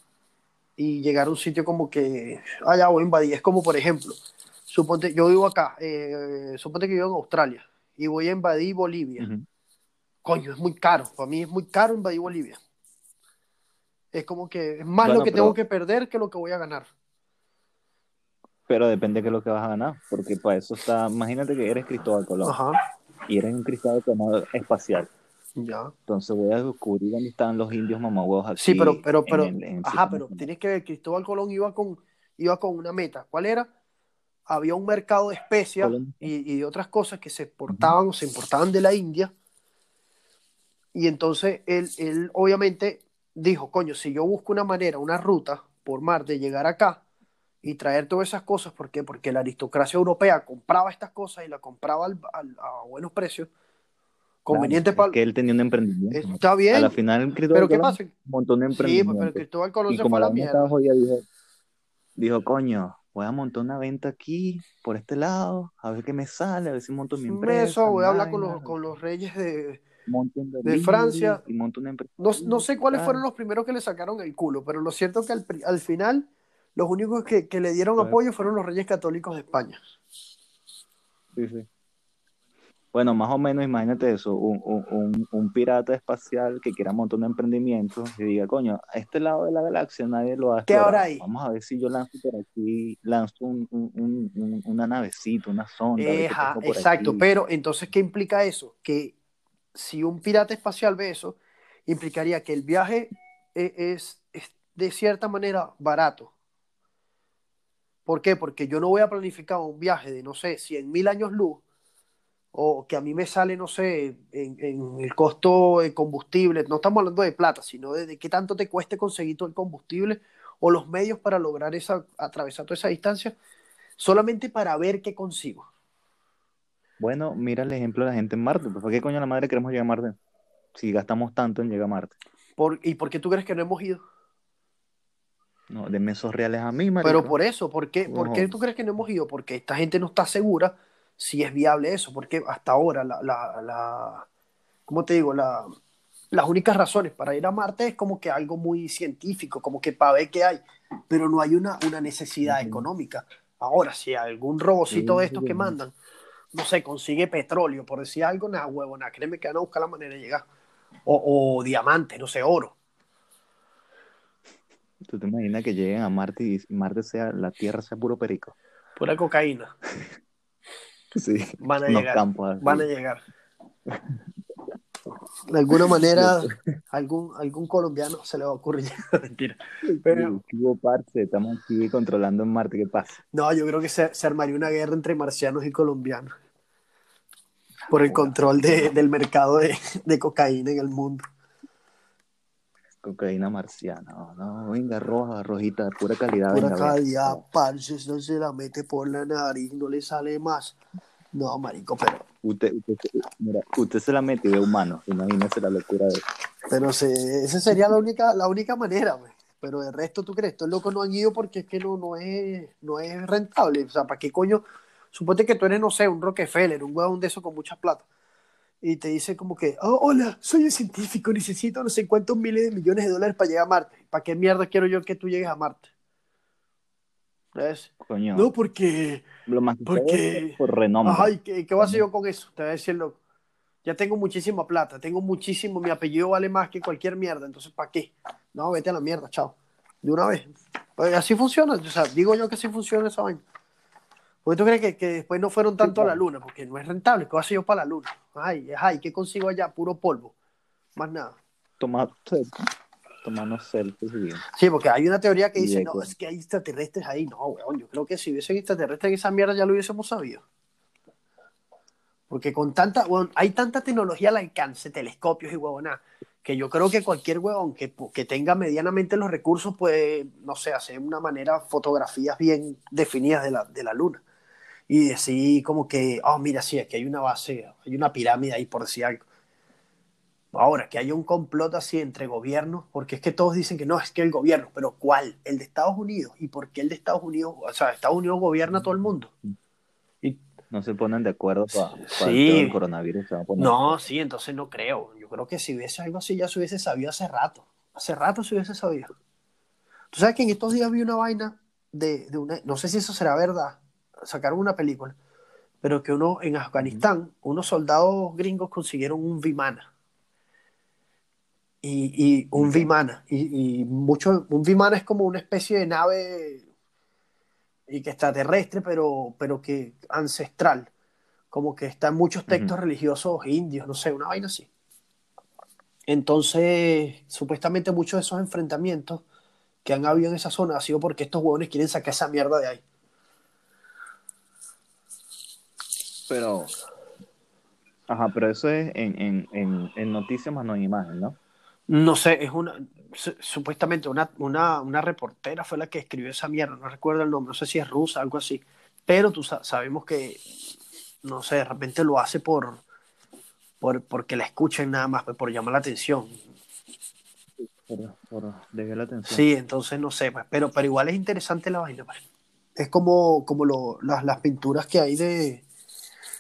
y llegar a un sitio como que, ah, ya voy a invadir. Es como, por ejemplo, suponte, yo vivo acá, eh, suponte que vivo en Australia y voy a invadir Bolivia. Coño, es muy caro. Para mí es muy caro invadir Bolivia. Es como que es más Bueno, lo que pero- tengo que perder que lo que voy a ganar. Pero depende de qué es lo que vas a ganar, porque para eso está, imagínate que eres Cristóbal Colón Ajá, y eres un Cristóbal Colón espacial. ya. Entonces voy a descubrir dónde están los indios mamahuevos aquí. Sí, pero, pero, en pero, el- en el ajá, sistema pero tienes que ver, Cristóbal Colón iba con, iba con una meta. ¿Cuál era? Había un mercado de especias y, y de otras cosas que se exportaban o se importaban de la India. Y entonces él, él obviamente dijo, coño, si yo busco una manera, una ruta por mar de llegar acá y traer todas esas cosas, ¿por qué? Porque la aristocracia europea compraba estas cosas y la compraba al- al- a buenos precios, conveniente Claro, para... es que él tenía un emprendimiento. Está bien, A la final Cristóbal pero ¿qué Colón pasa? un Sí, pues, emprendimiento. pero Cristóbal Colón y se fue a la la mierda. jodida, dijo, dijo, coño, voy a montar una venta aquí, por este lado, a ver qué me sale, a ver si monto mi empresa. Eso, voy a hablar con los, con los reyes de... de Francia. Y empresa. No, no sé cuáles fueron los primeros que le sacaron el culo, pero lo cierto es que al, al final los únicos que, que le dieron apoyo fueron los reyes católicos de España. Sí, sí. Bueno, más o menos imagínate eso, un, un, un, un pirata espacial que quiera montar un emprendimiento y diga, coño, a este lado de la galaxia nadie lo ha ¿Qué ahora hay? Vamos a ver si yo lanzo por aquí, lanzo un, un, un- un- una navecita, una sonda. Eja, exacto, pero entonces, ¿qué implica eso? Que si un pirata espacial ve eso, implicaría que el viaje e- es, de cierta manera barato. ¿Por qué? Porque yo no voy a planificar un viaje de, no sé, 100 mil años luz, o que a mí me sale, no sé, en, en el costo de combustible, no estamos hablando de plata, sino de, de qué tanto te cueste conseguir todo el combustible o los medios para lograr esa, atravesar toda esa distancia, solamente para ver qué consigo. Bueno, mira el ejemplo de la gente en Marte. Pues, ¿Por qué coño la madre queremos llegar a Marte? Si gastamos tanto en llegar a Marte. Por, ¿Y por qué tú crees que no hemos ido? No, denme esos reales a mí, marico. Pero por eso, ¿por qué, ¿por qué tú crees que no hemos ido? Porque esta gente no está segura si es viable eso, porque hasta ahora la, la, la ¿cómo te digo? La, las únicas razones para ir a Marte es como que algo muy científico, como que para ver qué hay, pero no hay una, una necesidad económica. Ahora, si algún robocito de estos que mandan, no sé, consigue petróleo, por decir algo, nada, huevo, nada, créeme que van a buscar la manera de llegar. O, o diamante, no sé, oro. ¿Tú te imaginas que lleguen a Marte y Marte sea, la Tierra sea puro perico? Pura cocaína. (laughs) Sí. Van a llegar. campos van a llegar. De alguna manera, algún, algún colombiano se le va a ocurrir. (laughs) Mentira. Pero, ¿Qué hubo, parce? Estamos aquí controlando en Marte, ¿qué pasa? no, yo creo que se, se armaría una guerra entre marcianos y colombianos por el control de- del mercado de, de cocaína en el mundo. Cocaína marciana, no, no, venga, roja, rojita, de pura calidad. Pura venga. calidad, parce, no se la mete por la nariz, no le sale más. No, marico, pero, Usted, usted, mira, usted se la mete ve humano, imagínese la locura de pero se, esa sería la única, la única manera, güey. Pero de resto, ¿tú crees? Estos locos no han ido porque es que no, no, es, no es rentable. O sea, ¿para qué coño? Suponte que tú eres, no sé, un Rockefeller, un huevón de eso con mucha plata. Y te dice como que, oh, hola, soy un científico, necesito no sé cuántos miles de millones de dólares para llegar a Marte. ¿Para qué mierda quiero yo que tú llegues a Marte? ¿Ves? coño. No, porque... lo más que porque- por renombre. Ajá, ¿y qué, qué voy a hacer yo con eso? Te voy a decir loco. Ya tengo muchísima plata, tengo muchísimo, mi apellido vale más que cualquier mierda, entonces ¿para qué? No, vete a la mierda, chao. De una vez. Pues así funciona, o sea, digo yo que así funciona esa vaina. Porque tú crees que, que después no fueron tanto a la luna, porque no es rentable, ¿qué voy a hacer yo para la luna? Ay, ay, ¿qué consigo allá? Puro polvo. Más nada. Selfies, tomarnos selfies y bien. Sí, porque hay una teoría que dice, no, es que hay extraterrestres ahí. No, weón, yo creo que si hubiesen extraterrestres en esa mierda ya lo hubiésemos sabido. Porque con tanta, weón, hay tanta tecnología al alcance, telescopios y huevona, que yo creo que cualquier huevón que, que tenga medianamente los recursos puede, no sé, hacer una manera fotografías bien definidas de la, de la luna. Y decir como que, oh, mira, sí, aquí hay una base, hay una pirámide ahí, por decir algo. Ahora, que haya un complot así entre gobiernos, porque es que todos dicen que no, es que el gobierno, pero ¿cuál? El de Estados Unidos. ¿Y por qué el de Estados Unidos? O sea, Estados Unidos gobierna a todo el mundo. Y, No se ponen de acuerdo para, Sí. el coronavirus. Se va a poner. no, sí, entonces no creo. Yo creo que si hubiese algo así ya se hubiese sabido hace rato. Hace rato se hubiese sabido. Tú sabes que en estos días vi una vaina de, de una, no sé si eso será verdad, sacaron una película, pero que uno en Afganistán, unos soldados gringos consiguieron un Vimana. Y, un Vimana. Y, mucho, un Vimana es como una especie de nave y que extraterrestre, pero, pero que ancestral. Como que está en muchos textos religiosos indios, no sé, una vaina así. Entonces, supuestamente muchos de esos enfrentamientos que han habido en esa zona ha sido porque estos huevones quieren sacar esa mierda de ahí. Pero. Ajá, pero eso es en, en, en, noticias más no en imagen, ¿no? No sé, es una. Supuestamente una, una, reportera fue la que escribió esa mierda, no recuerdo el nombre, no sé si es rusa, algo así. Pero tú sabemos que, no sé, de repente lo hace por, por porque la escuchen nada más, pues, por llamar la atención. Por, por la atención. Sí, entonces no sé, pues, pero, pero igual es interesante la vaina. Pues. Es como, como lo, las, las pinturas que hay de,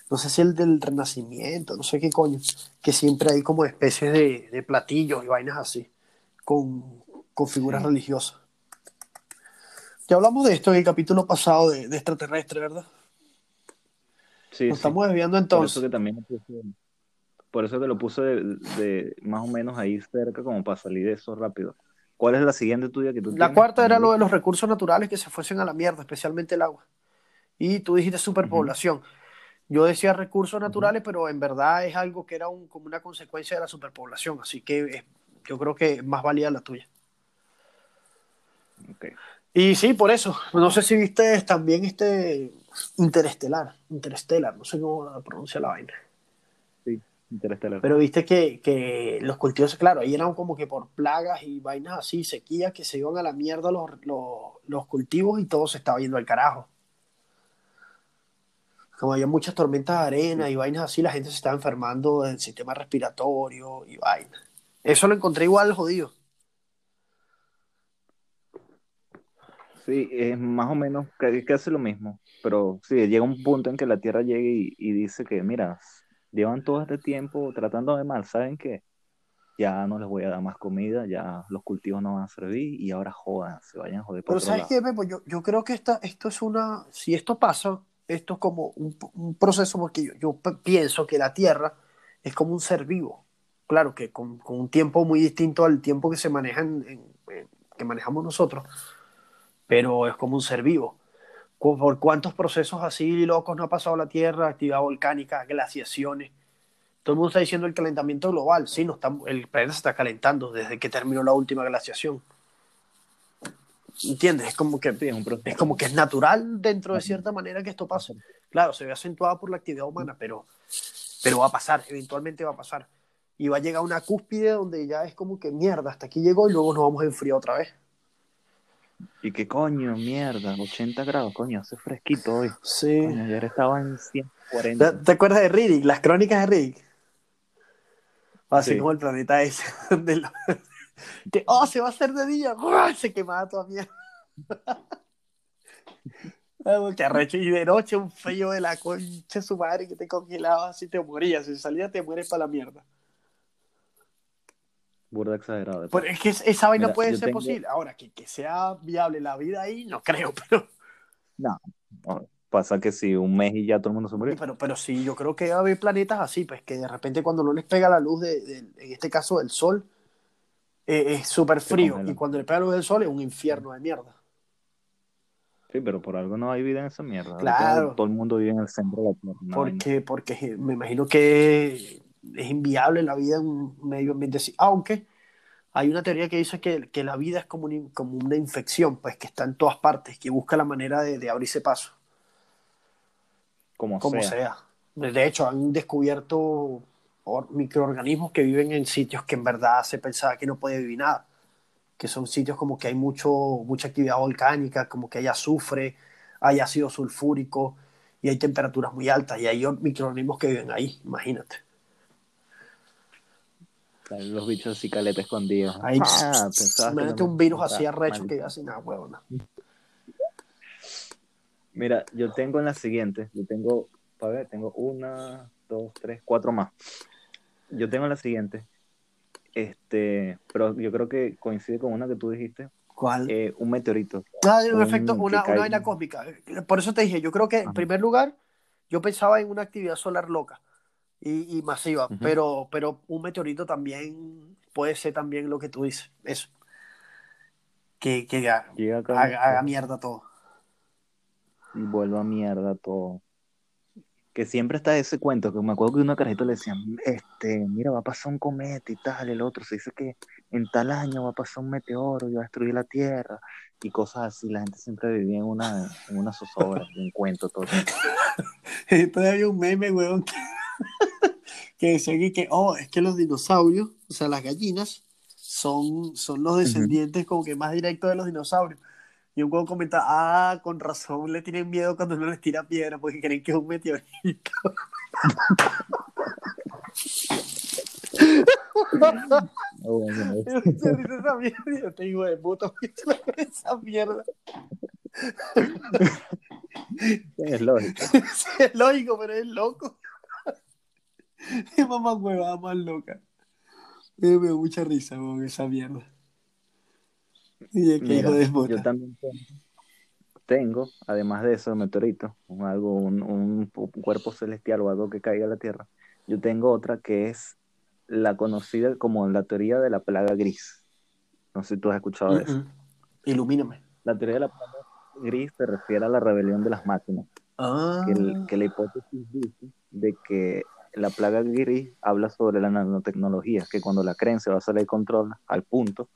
no sé si el del Renacimiento, no sé qué coño, que siempre hay como especies de, de platillos y vainas así, con, con figuras religiosas. Ya hablamos de esto en el capítulo pasado de, de extraterrestre, ¿verdad? Sí. Nos estamos desviando entonces. Por eso que también por eso que lo puse de, más o menos ahí cerca como para salir de eso rápido. ¿Cuál es la siguiente tuya que tú La cuarta era lo de los recursos naturales que se fuesen a la mierda, especialmente el agua. Y tú dijiste superpoblación. Yo decía recursos naturales, pero en verdad es algo que era un, como una consecuencia de la superpoblación, así que yo creo que más valía la tuya. Y sí, por eso. No sé si viste también este Interestelar, Interestelar, no sé cómo pronuncia la vaina. Sí, Interestelar. Pero viste que, que, los cultivos, claro, ahí eran como que por plagas y vainas así, sequías, que se iban a la mierda los, los, los cultivos y todo se estaba yendo al carajo como había muchas tormentas de arena y vainas así, la gente se estaba enfermando del sistema respiratorio y vainas. Eso lo encontré igual jodido. Sí, es más o menos que, hace lo mismo, pero sí, llega un punto en que la Tierra llega y, dice que, mira, llevan todo este tiempo tratando de mal, ¿saben qué? Ya no les voy a dar más comida, ya los cultivos no van a servir y ahora jodan, se vayan a joder por Pero ¿sabes qué, Yo, yo creo que esta, esto es una, si esto pasa, esto es como un, proceso, porque yo, yo, pienso que la Tierra es como un ser vivo, claro que con, un tiempo muy distinto al tiempo que se maneja en, que manejamos nosotros, pero es como un ser vivo. ¿Por cuántos procesos así locos no ha pasado la Tierra? Actividad volcánica, glaciaciones. Todo el mundo está diciendo el calentamiento global. Sí, no está, el planeta se está calentando desde que terminó la última glaciación. ¿Entiendes? Es como que es, como que es natural dentro de cierta manera que esto pase. Claro, se ve acentuado por la actividad humana, pero, pero va a pasar, eventualmente va a pasar. Y va a llegar a una cúspide donde ya es como que mierda, hasta aquí llegó y luego nos vamos a enfriar otra vez. Y qué coño, mierda, 80 grados, coño, hace fresquito hoy. Sí. ayer estaba en 140. ¿Te, acuerdas de Riddick? Las crónicas de Riddick. Así como el planeta ese, (laughs) (laughs) que, oh, se va a hacer de día, se quemaba toda mierda. (laughs) que arrecho y de noche un frío de la concha su madre que te congelaba así te morías, si salía te mueres para la mierda. Burda exagerado. Pero es que esa vaina puede ser posible. Ahora, que, que sea viable la vida ahí, no creo, (laughs) pero. No, pasa que si un mes y ya todo el mundo se murió. Pero, pero sí, yo creo que va a haber planetas así, pues que de repente cuando no les pega la luz, de, en este caso del sol, eh, es súper frío. Y cuando le pega luz del sol es un infierno de mierda. Sí, pero por algo no hay vida en esa mierda. Claro. Todo el mundo vive en el centro de la Tierra. Porque, porque me imagino que es inviable la vida en un medio ambiente así. Aunque hay una teoría que dice que, que la vida es como, como, una infección, pues que está en todas partes, que busca la manera de, de abrirse paso. Como, como sea. De hecho, han descubierto microorganismos que viven en sitios que en verdad se pensaba que no puede vivir nada que son sitios como que hay mucho, mucha actividad volcánica, como que hay azufre, hay ácido sulfúrico y hay temperaturas muy altas y hay microorganismos que viven ahí, imagínate. Los bichos así caleta escondidos. Ahí, ah, imagínate un virus así arrecho que así nada, huevona. Mira, yo tengo en la siguiente, yo tengo, a ver, tengo una, dos, tres, cuatro más. Yo tengo en la siguiente, este, pero yo creo que coincide con una que tú dijiste, ¿Cuál? Eh, un meteorito. Ah, un un una, una vaina cósmica. Por eso te dije, yo creo que en primer lugar, yo pensaba en una actividad solar loca y, y masiva, pero, pero un meteorito también puede ser también lo que tú dices, eso. Que, que haga, haga- haga mierda todo. y vuelva a mierda todo. Que siempre está ese cuento, que me acuerdo que una carajito le decían, este, mira, va a pasar un cometa y tal, el otro se dice que en tal año va a pasar un meteoro y va a destruir la Tierra, y cosas así, la gente siempre vivía en una, en una zozobra, en un cuento todo. (laughs) Entonces había un meme, weón, que, (laughs) que decía que, que, oh, es que los dinosaurios, o sea, las gallinas, son, son los descendientes como que más directos de los dinosaurios. Y un weón comenta, ah, con razón le tienen miedo cuando uno les tira piedra porque creen que es un meteorito. Bueno, Me da mucha risa esa mierda. y Yo te digo de puta, ¿por qué te la crees esa mierda? (laughs) es lógico. (laughs) Sí, es lógico, pero es loco. (laughs) Es mamá huevada más loca. Me me da mucha risa, weón, esa mierda. Y Mira, hijo de puta. yo también tengo, además de eso, meteorito, un, algo, un, un cuerpo celestial o algo que caiga a la Tierra, yo tengo otra que es la conocida como la teoría de la plaga gris. No sé si tú has escuchado de eso. Mm, mm. Ilumíname. La teoría de la plaga gris se refiere a la rebelión de las máquinas, Ah, que, el- que la hipótesis dice de que la plaga gris habla sobre la nanotecnología, que cuando la creen se va a salir de control al punto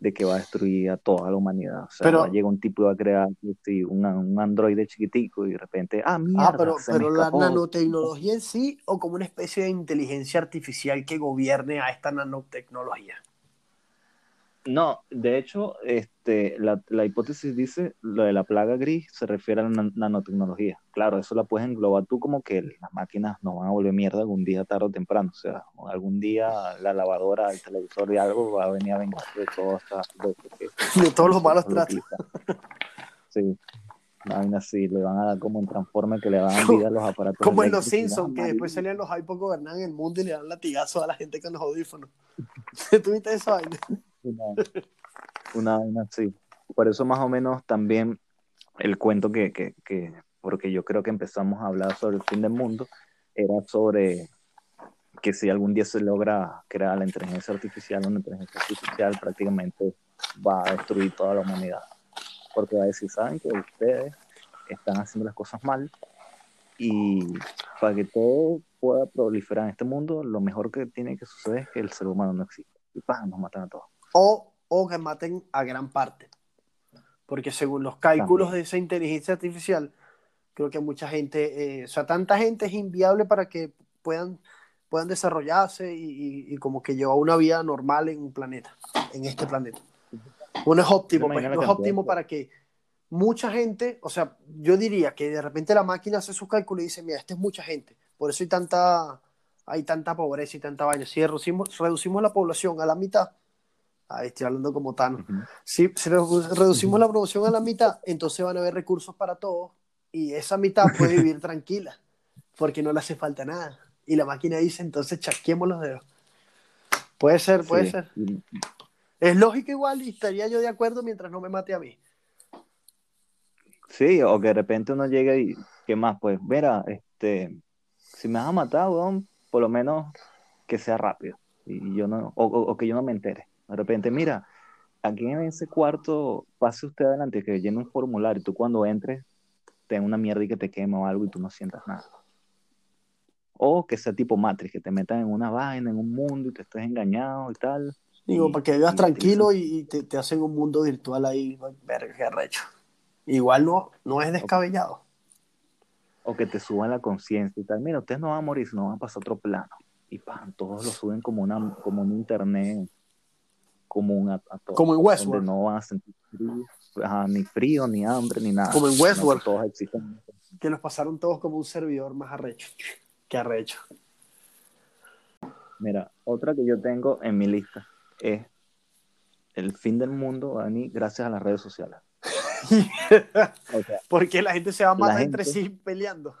de que va a destruir a toda la humanidad. O sea, Pero- va a llegar un tipo y va a crear sí, una- un androide chiquitico y de repente, ah, mierda, ah pero, se me pero la nanotecnología en sí o como una especie de inteligencia artificial que gobierne a esta nanotecnología. No, de hecho, este, la, la hipótesis dice, lo de la plaga gris se refiere a la nan- nanotecnología. Claro, eso la puedes englobar tú como que las máquinas nos van a volver mierda algún día, tarde o temprano. O sea, algún día la lavadora, el televisor y algo va a venir a vengar de todas estas de, de- De todos los malos lo tratos. (laughs) Sí, vaina así, le van a dar como un transforme que le van a dar vida a los aparatos. Como en Los Simpsons, que después salían los iPods gobernan el mundo y le dan latigazos a la gente con los audífonos. (laughs) ¿Tuviste esa vaina? Una, una así. Por eso más o menos también el cuento que, que, que, porque yo creo que empezamos a hablar sobre el fin del mundo, era sobre que si algún día se logra crear la inteligencia artificial, una inteligencia artificial prácticamente va a destruir toda la humanidad. Porque va a decir, saben que ustedes están haciendo las cosas mal y para que todo pueda proliferar en este mundo, lo mejor que tiene que suceder es que el ser humano no exista. Y ¡pam! nos matan a todos. O, o que maten a gran parte. Porque según los cálculos de esa inteligencia artificial, creo que mucha gente, eh, o sea, tanta gente es inviable para que puedan, puedan desarrollarse y, y- y como que llevar una vida normal en un planeta, en este planeta. No es óptimo, pues, no es óptimo para que mucha gente, o sea, yo diría que de repente la máquina hace sus cálculos y dice, mira, esta es mucha gente, por eso hay tanta, hay tanta pobreza y tanta vaina. Si reducimos, reducimos la población a la mitad, ahí estoy hablando como Tano, Ujú. si, si redu- reducimos la población a la mitad, entonces van a haber recursos para todos y esa mitad puede vivir (laughs) tranquila, porque no le hace falta nada. Y la máquina dice, entonces chasquemos los dedos. Puede ser, puede Sí, ser. Es lógico igual y estaría yo de acuerdo mientras no me mate a mí. Sí, o que de repente uno llega y, ¿qué más? Pues, mira, este, si me vas a matar, weón, por lo menos que sea rápido. Y yo no, o, o- o que yo no me entere. De repente, mira, aquí en ese cuarto, pase usted adelante, que llene un formulario, tú cuando entres, te una mierda y que te quema o algo y tú no sientas nada. O que sea tipo Matrix, que te metan en una vaina, en un mundo y te estés engañado y tal. Digo, Y- para que vivas tranquilo y, te, te hacen un mundo virtual ahí, verga, qué arrecho. Igual no, no es descabellado. o que te suban la conciencia y tal. Mira, ustedes no van a morir, sino van a pasar a otro plano. Y pan, todos lo suben como una, como un internet común a, a todos. Como en donde Westworld. no van a sentir frío, ajá, ni frío, ni hambre, ni nada. Como en que Westworld. Todos existen. Que los pasaron todos como un servidor más arrecho. Qué arrecho. Mira, otra que yo tengo en mi lista es el fin del mundo venir gracias a las redes sociales. (laughs) O sea, Porque la gente se va a matar entre sí peleando.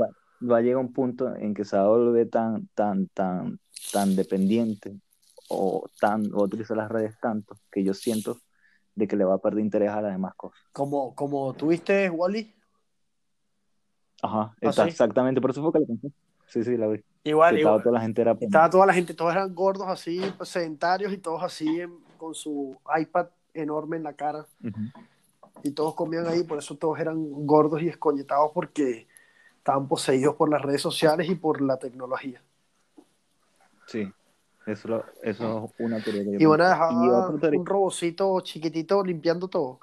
va, va a llegar un punto en que se va a volver tan, tan, tan, tan dependiente o tan, o utiliza las redes tanto que yo siento de que le va a perder interés a las demás cosas. Como, como tuviste, Wally. Ajá, ¿Ah, está sí? exactamente, por eso fue que la pensé. Sí, sí, la vi. Igual, estaba igual. toda la gente era Estaba toda la gente, todos eran gordos así, pues, sedentarios y todos así en- con su iPad enorme en la cara. Y todos comían ahí, por eso todos eran gordos y escoñetados porque estaban poseídos por las redes sociales y por la tecnología. Sí, eso, lo- eso es una teoría que yo Y van a dejar un robocito chiquitito limpiando todo.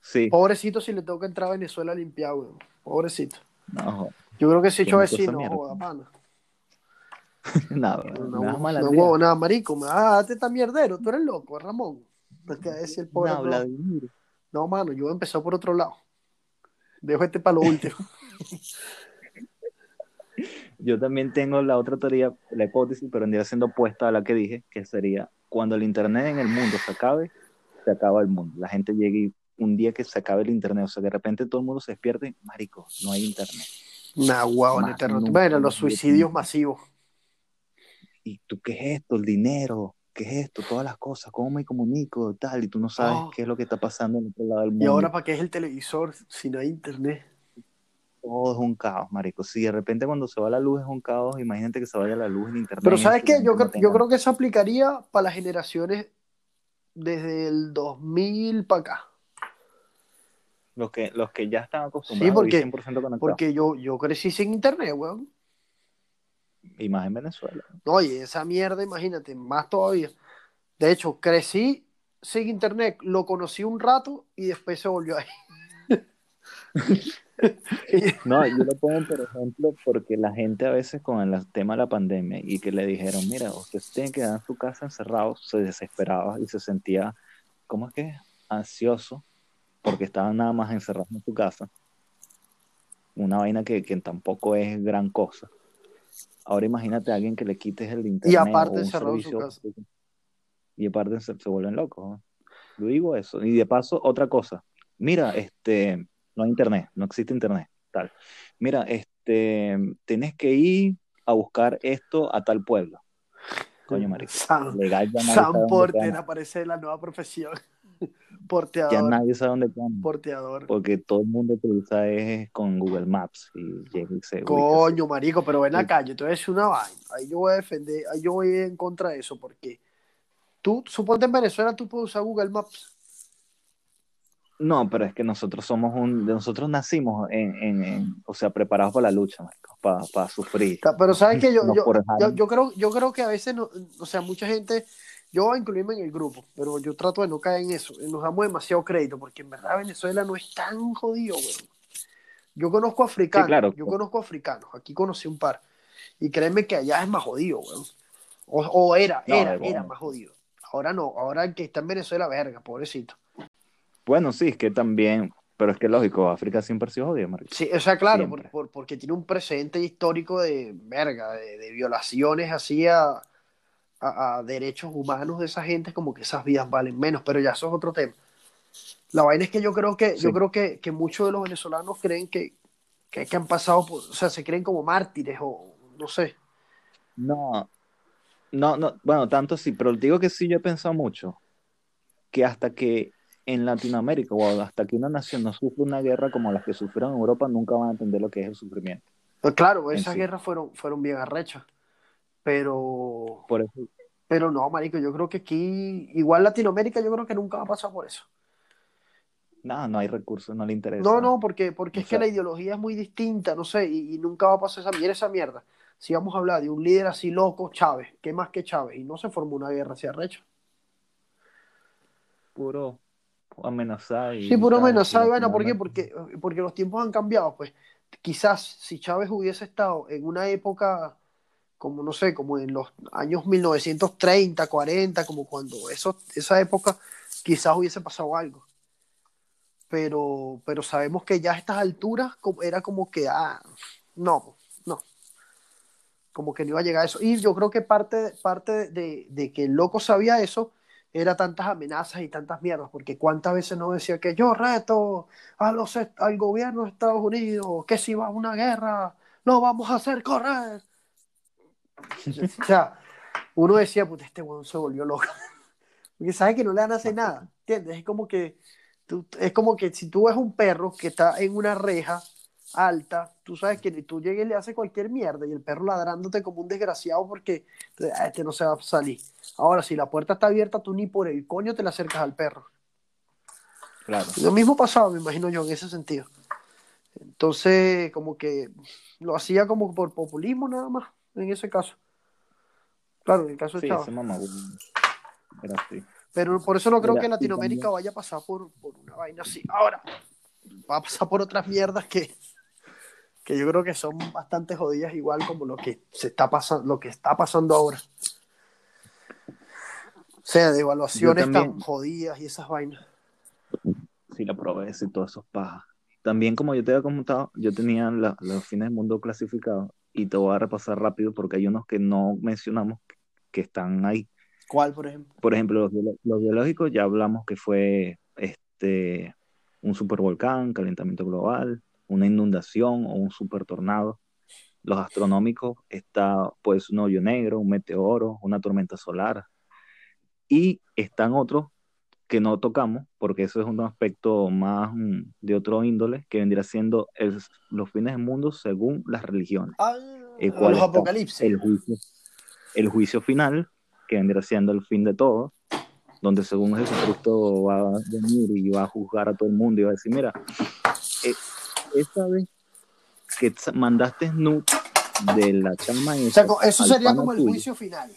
sí, Pobrecito si le tengo que entrar a Venezuela a limpiar, weón. Pobrecito. no, Yo creo que ese hecho vecino, joda, pana. nada, (laughs) No, nada no, mala no, idea. huevo, nada, marico. Ah, date esta mierdero, tú eres loco, Ramón. Es que decir el pobre. No, no. Vladimir. No, mano, yo voy a empezar por otro lado. Dejo este para lo (laughs) último. Yo también tengo la otra teoría, la hipótesis, pero vendría siendo opuesta a la que dije, que sería cuando el internet en el mundo se acabe, se acaba el mundo. La gente llegue y un día que se acabe el internet, o sea, de repente todo el mundo se despierte, y, marico, no hay internet. Nah, guau, eterno. nunca Bueno, los suicidios masivos. ¿Y tú qué es esto? El dinero, ¿qué es esto? Todas las cosas, ¿cómo me comunico? Tal, y tú no sabes Oh. qué es lo que está pasando en otro lado del mundo. ¿Y ahora para qué es el televisor si no hay internet? Todo es un caos, marico. Si de repente cuando se va la luz es un caos, imagínate que se vaya la luz en internet. Pero ¿sabes gente Yo, no creo- yo creo que eso aplicaría para las generaciones desde el 2000 para acá. Los que, los que ya están acostumbrados Sí, porque- a vivir 100% conectados. Porque yo, yo crecí sin internet, weón. Y más en Venezuela. Y esa mierda, imagínate, más todavía. De hecho, crecí sin internet, lo conocí un rato y después se volvió ahí. (laughs) No, yo lo pongo, por ejemplo, porque la gente a veces con el tema de la pandemia y que le dijeron, mira, usted se tiene que quedar en su casa encerrado, se desesperaba y se sentía, ¿cómo es que? Ansioso, porque estaban nada más encerrados en su casa. Una vaina que, que tampoco es gran cosa. Ahora imagínate a alguien que le quites el internet. aparte o un encerrado en su casa. Y aparte se, se vuelven locos. ¿no? Yo digo eso. Y de paso, otra cosa. Mira, este, no hay internet, no existe internet, tal. Mira, este, tienes que ir a buscar esto a tal pueblo. Coño, marico. Sam, Legal ya dónde Porter aparece la nueva profesión. (laughs) Ya Porteador. nadie sabe dónde quedan. Porteador. Porque todo el mundo utiliza es con Google Maps y se Coño, marico, pero ven acá, yo te voy a decir una vaina. Ahí yo voy a defender, ahí yo voy en contra de eso, porque tú, suponte en Venezuela, tú puedes usar Google Maps. No, pero es que nosotros somos un, nosotros nacimos en, en, en- o sea, preparados para la lucha, para, para sufrir. Pero sabes que yo, yo, yo, yo creo, yo creo que a veces, no, o sea, mucha gente, yo voy a incluirme en el grupo, pero yo trato de no caer en eso. Nos damos demasiado crédito, porque en verdad Venezuela no es tan jodido, weón. Yo conozco africanos, Sí, claro. yo conozco africanos, aquí conocí un par, y créeme que allá es más jodido, weón. O, o era, No, era, bueno. era más jodido. Ahora no, ahora el que está en Venezuela, verga, pobrecito. Bueno, sí, es que también, pero es que lógico, África siempre ha sido jodido, marico. Sí, o sea, claro, por- por- porque tiene un presente histórico de verga, de, de violaciones así a, a- a derechos humanos de esa gente, como que esas vidas valen menos, pero ya eso es otro tema. La vaina es que yo creo que, yo Sí. creo que, que muchos de los venezolanos creen que, que, que han pasado por, o sea, se creen como mártires o no sé. No, no, no, bueno, tanto sí, pero digo que sí, yo he pensado mucho que hasta que en Latinoamérica o hasta que una nación no sufre una guerra como las que sufrieron en Europa, nunca van a entender lo que es el sufrimiento. Pues claro, esas sí. guerras fueron, fueron bien arrechas, pero, Por eso, pero no, marico, yo creo que aquí, igual Latinoamérica, yo creo que nunca va a pasar por eso. nada, no hay recursos, no le interesa. No, no, porque, porque O es que la ideología es muy distinta, no sé, y, y nunca va a pasar esa mierda, esa mierda. Si vamos a hablar de un líder así loco, Chávez, ¿qué más que Chávez? Y no se formó una guerra así arrecha. Puro amenazar y Sí, puro y vaina, ¿por qué? Porque, porque los tiempos han cambiado, pues. Quizás si Chávez hubiese estado en una época, como no sé, como en los años 1930, 40, como cuando eso, esa época, quizás hubiese pasado algo. Pero, pero sabemos que ya a estas alturas era como que, ah, no, no. Como que no iba a llegar a eso. Y yo creo que parte, parte de, de que el loco sabía eso era tantas amenazas y tantas mierdas, porque cuántas veces no decía que yo reto a los, al gobierno de Estados Unidos que si va a una guerra, lo vamos a hacer correr. (laughs) O sea, uno decía, puta, este weón se volvió loco. (laughs) Porque sabe que no le van a hacer nada, ¿entiendes? Es como que, tú, es como que si tú ves un perro que está en una reja alta, tú sabes que tú llegues y le hace cualquier mierda y el perro ladrándote como un desgraciado porque ah, este no se va a salir. Ahora, si la puerta está abierta, tú ni por el coño te le acercas al perro. Claro. Lo mismo pasaba, me imagino yo, en ese sentido. Entonces, como que lo hacía como por populismo nada más, en ese caso. Claro, en el caso de Sí, así. Pero por eso no creo Mira, que Latinoamérica también- vaya a pasar por, por una vaina así. Ahora, va a pasar por otras mierdas que, que yo creo que son bastante jodidas, igual como lo que se está pasando, lo que está pasando ahora. O sea, de evaluaciones también- tan jodidas y esas vainas. Sí, la pobreza y todos esos pajas. También, como yo te había comentado, yo tenía la- los fines del mundo clasificados y te voy a repasar rápido porque hay unos que no mencionamos que están ahí. ¿Cuál, por ejemplo? Por ejemplo, los biológicos ya hablamos que fue este, un supervolcán, calentamiento global, una inundación o un supertornado. Los astronómicos está pues un hoyo negro, un meteoro, una tormenta solar. Y están otros que no tocamos, porque eso es un aspecto más mm, de otro índole, que vendría siendo el- los fines del mundo según las religiones Ah, el cual los apocalipsis. el juicio, el juicio final, que vendrá siendo el fin de todo, donde según Jesucristo va a venir y va a juzgar a todo el mundo y va a decir, mira, eh, esa vez que mandaste nude de la chama O sea, eso sería como el tuyo, juicio final.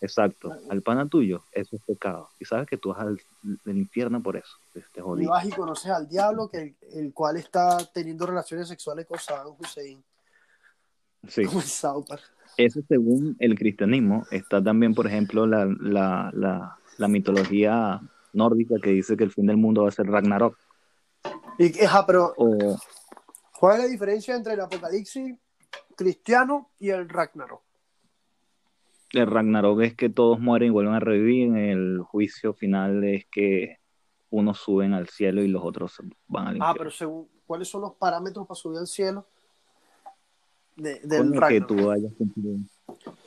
Exacto, al pana tuyo, eso es pecado. Y sabes que tú vas al, del infierno por eso, te, te Y vas y conoces al diablo, que el, el cual está teniendo relaciones sexuales con Saddam Hussein. Sí. Como. Eso según el cristianismo. Está también, por ejemplo, la, la, la, la mitología nórdica que dice que el fin del mundo va a ser Ragnarok. Y, ajá, pero O ¿cuál es la diferencia entre el apocalipsis cristiano y el Ragnarok? el Ragnarok es que todos mueren y vuelven a revivir. En el juicio final es que unos suben al cielo y los otros van al Ah, infierno. pero según, ¿cuáles son los parámetros para subir al cielo? De- del Coño, que Ragnarok. tú hayas cumplido.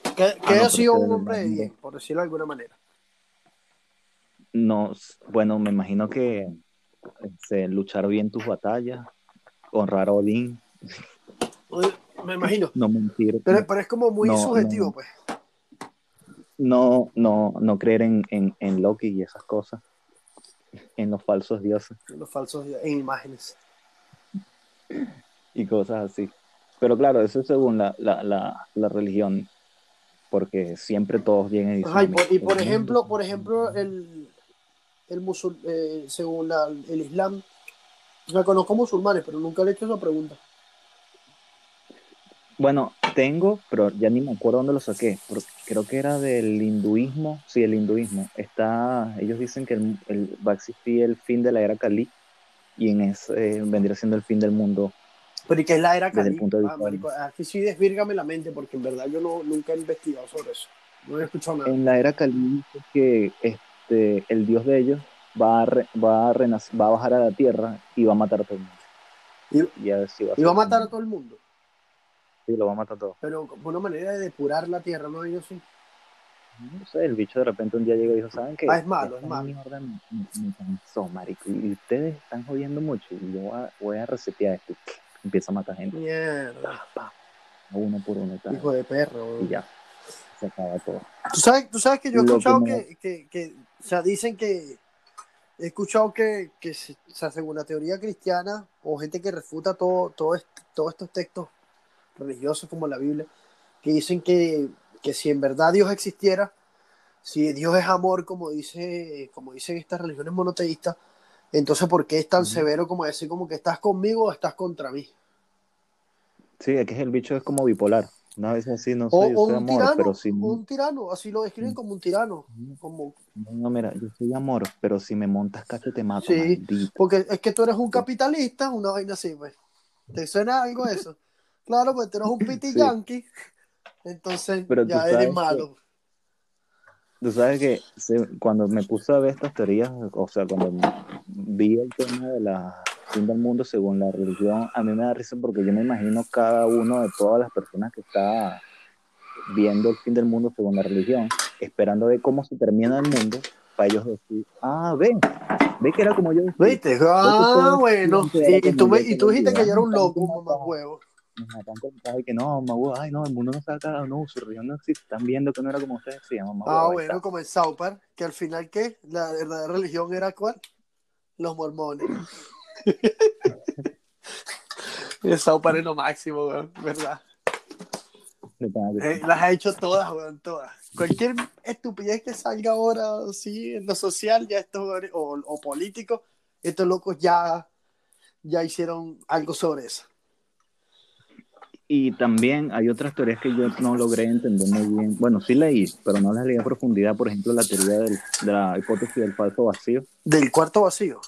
Que, que Ah, haya sido un hombre de Ragnarok- bien, por decirlo de alguna manera. No, bueno, me imagino que este, luchar bien tus batallas, honrar a Odín, Me imagino. no mentir, Pero, pero es como muy No, subjetivo, no. pues. no, no, no creer en, en, en Loki y esas cosas, en los falsos dioses Los falsos en imágenes. y cosas así. Pero claro, eso es según la, la, la, la religión, porque siempre todos llegan y Ajá, y por, y por "El ejemplo, por ejemplo, el, el musul, eh, según la- el Islam, me conozco musulmanes, pero nunca le he hecho esa pregunta. Bueno, tengo, pero ya ni me acuerdo dónde lo saqué, porque creo que era del hinduismo, sí, el hinduismo. Está, ellos dicen que el, el- va a existir el fin de la era Kali y en ese eh, vendría siendo el fin del mundo. Pero ¿y qué es la era de Ah, marico, aquí sí desvírgame la mente, porque en verdad yo no, nunca he investigado sobre eso. No he escuchado nada. En la era Kali que este, el dios de ellos va a, re- va, a renac- va a bajar a la tierra y va a matar a todo el mundo. Y- va a Y va a ser. matar a todo el mundo, Sí, lo va a matar a todo. pero como una manera de depurar la tierra, ¿no? Yo sí. No sé, el bicho de repente un día llegó y dijo, ¿saben qué? Ah, es malo, es malo. cansó, marico, y ustedes están jodiendo mucho y yo voy a, voy a resetear esto. (sniffs) Empieza a matar gente, Mierda. pa, uno por uno, tal, Hijo de perro. y ya, se acaba todo. ¿Tú sabes, tú sabes que yo he que escuchado me- que, que, que, o sea, dicen que, he escuchado que, que se- o sea, según la teoría cristiana, o gente que refuta todo, todo todos estos textos religiosos como la Biblia, que dicen que, que si en verdad Dios existiera, si Dios es amor, como dice, como dicen estas religiones monoteístas, entonces ¿por qué es tan severo como decir como que estás conmigo o estás contra mí? Sí, es que el bicho es como bipolar, una vez así, no sé, yo soy un amor, tirano, pero si un tirano, así lo describen como un tirano, como no, mira, yo soy amor, pero si me montas cacho te mato, Sí. maldito. Porque es que tú eres un capitalista, una vaina así, pues. ¿Te suena algo eso? (laughs) Claro, pues tú eres un piti Sí. yankee, entonces Pero ya eres que- malo. Tú sabes que cuando me puse a ver estas teorías, o sea, cuando vi el tema de la fin del mundo según la religión, a mí me da risa porque yo me imagino cada uno de todas las personas que está viendo el fin del mundo según la religión, esperando ver cómo se termina el mundo, para ellos decir, ah, ve, ve que era como yo. ¿Viste? Ah, bueno. Y, tú, me- y tú dijiste que yo era un loco, mamá huevo. Mensajes que no, mamá, ay, no, el mundo no acabado, no, su religión no existe, están viendo que no era como ustedes decían, mamá. Ah, bueno, como en South Park, que al final, ¿qué? La verdadera religión era cuál? Los mormones. South Park es lo máximo, weón, ¿verdad? Eh, las ha hecho todas, weón, todas. Cualquier estupidez que salga ahora, sí, en lo social, ya estos, o, o político, estos locos ya, ya hicieron algo sobre eso. Y también hay otras teorías que yo no logré entender muy bien. Bueno, sí leí, pero no las leí a profundidad. Por ejemplo, la teoría del- de la hipótesis del falso vacío. Del cuarto vacío,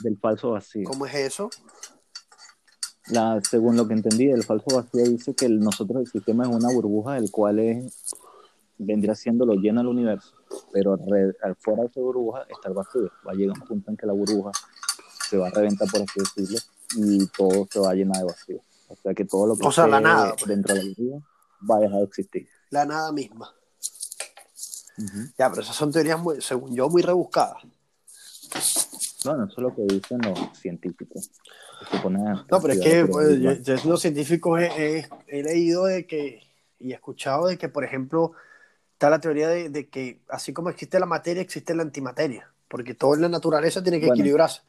Del falso vacío. ¿cómo es eso? La, según lo que entendí, el falso vacío dice que el- nosotros el sistema es una burbuja, el cual es, vendría siendo lo lleno del universo, pero al fuera de esa burbuja está el vacío. Va a llegar un punto en que la burbuja se va a reventar, por así decirlo, y todo se va a llenar de vacío. O sea que todo lo que O sea, la nada, pues. dentro de la burbuja va a dejar de existir. La nada misma. Ya, pero esas son teorías, muy, según yo, muy rebuscadas. Bueno, eso es lo que dicen los científicos. No, pero es que pues, yo, yo los científicos he, he- he leído de que y he escuchado de que, por ejemplo, está la teoría de, de que así como existe la materia, existe la antimateria, porque todo en la naturaleza tiene que Bueno. equilibrarse.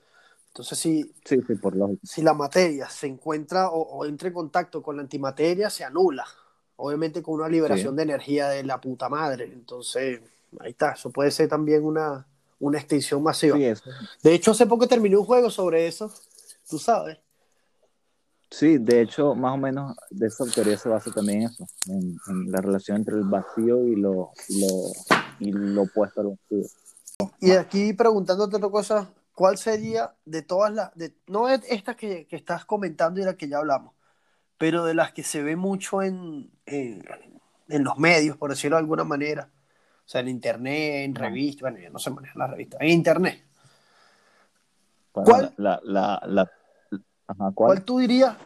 Entonces, si, Sí, sí, por si la materia se encuentra o, o entra en contacto con la antimateria, se anula. Obviamente con una liberación Sí. de energía de la puta madre. Entonces, ahí está. Eso puede ser también una, una extinción masiva. Sí. De hecho, hace poco terminé un juego sobre eso. Tú sabes. Sí, de hecho, más o menos de esa teoría se basa también eso, en, en la relación entre el vacío y lo, lo, y lo opuesto al vacío. Y aquí preguntándote otra cosa, ¿cuál sería de todas las, de, no de estas que, que estás comentando y las que ya hablamos, pero de las que se ve mucho en, en, en los medios, por decirlo de alguna manera? O sea, en internet, en revistas, bueno, ya no se manejan las revistas, en internet. Bueno, ¿Cuál? La, la, la, la- ajá, ¿Cuál ¿cuál? tú dirías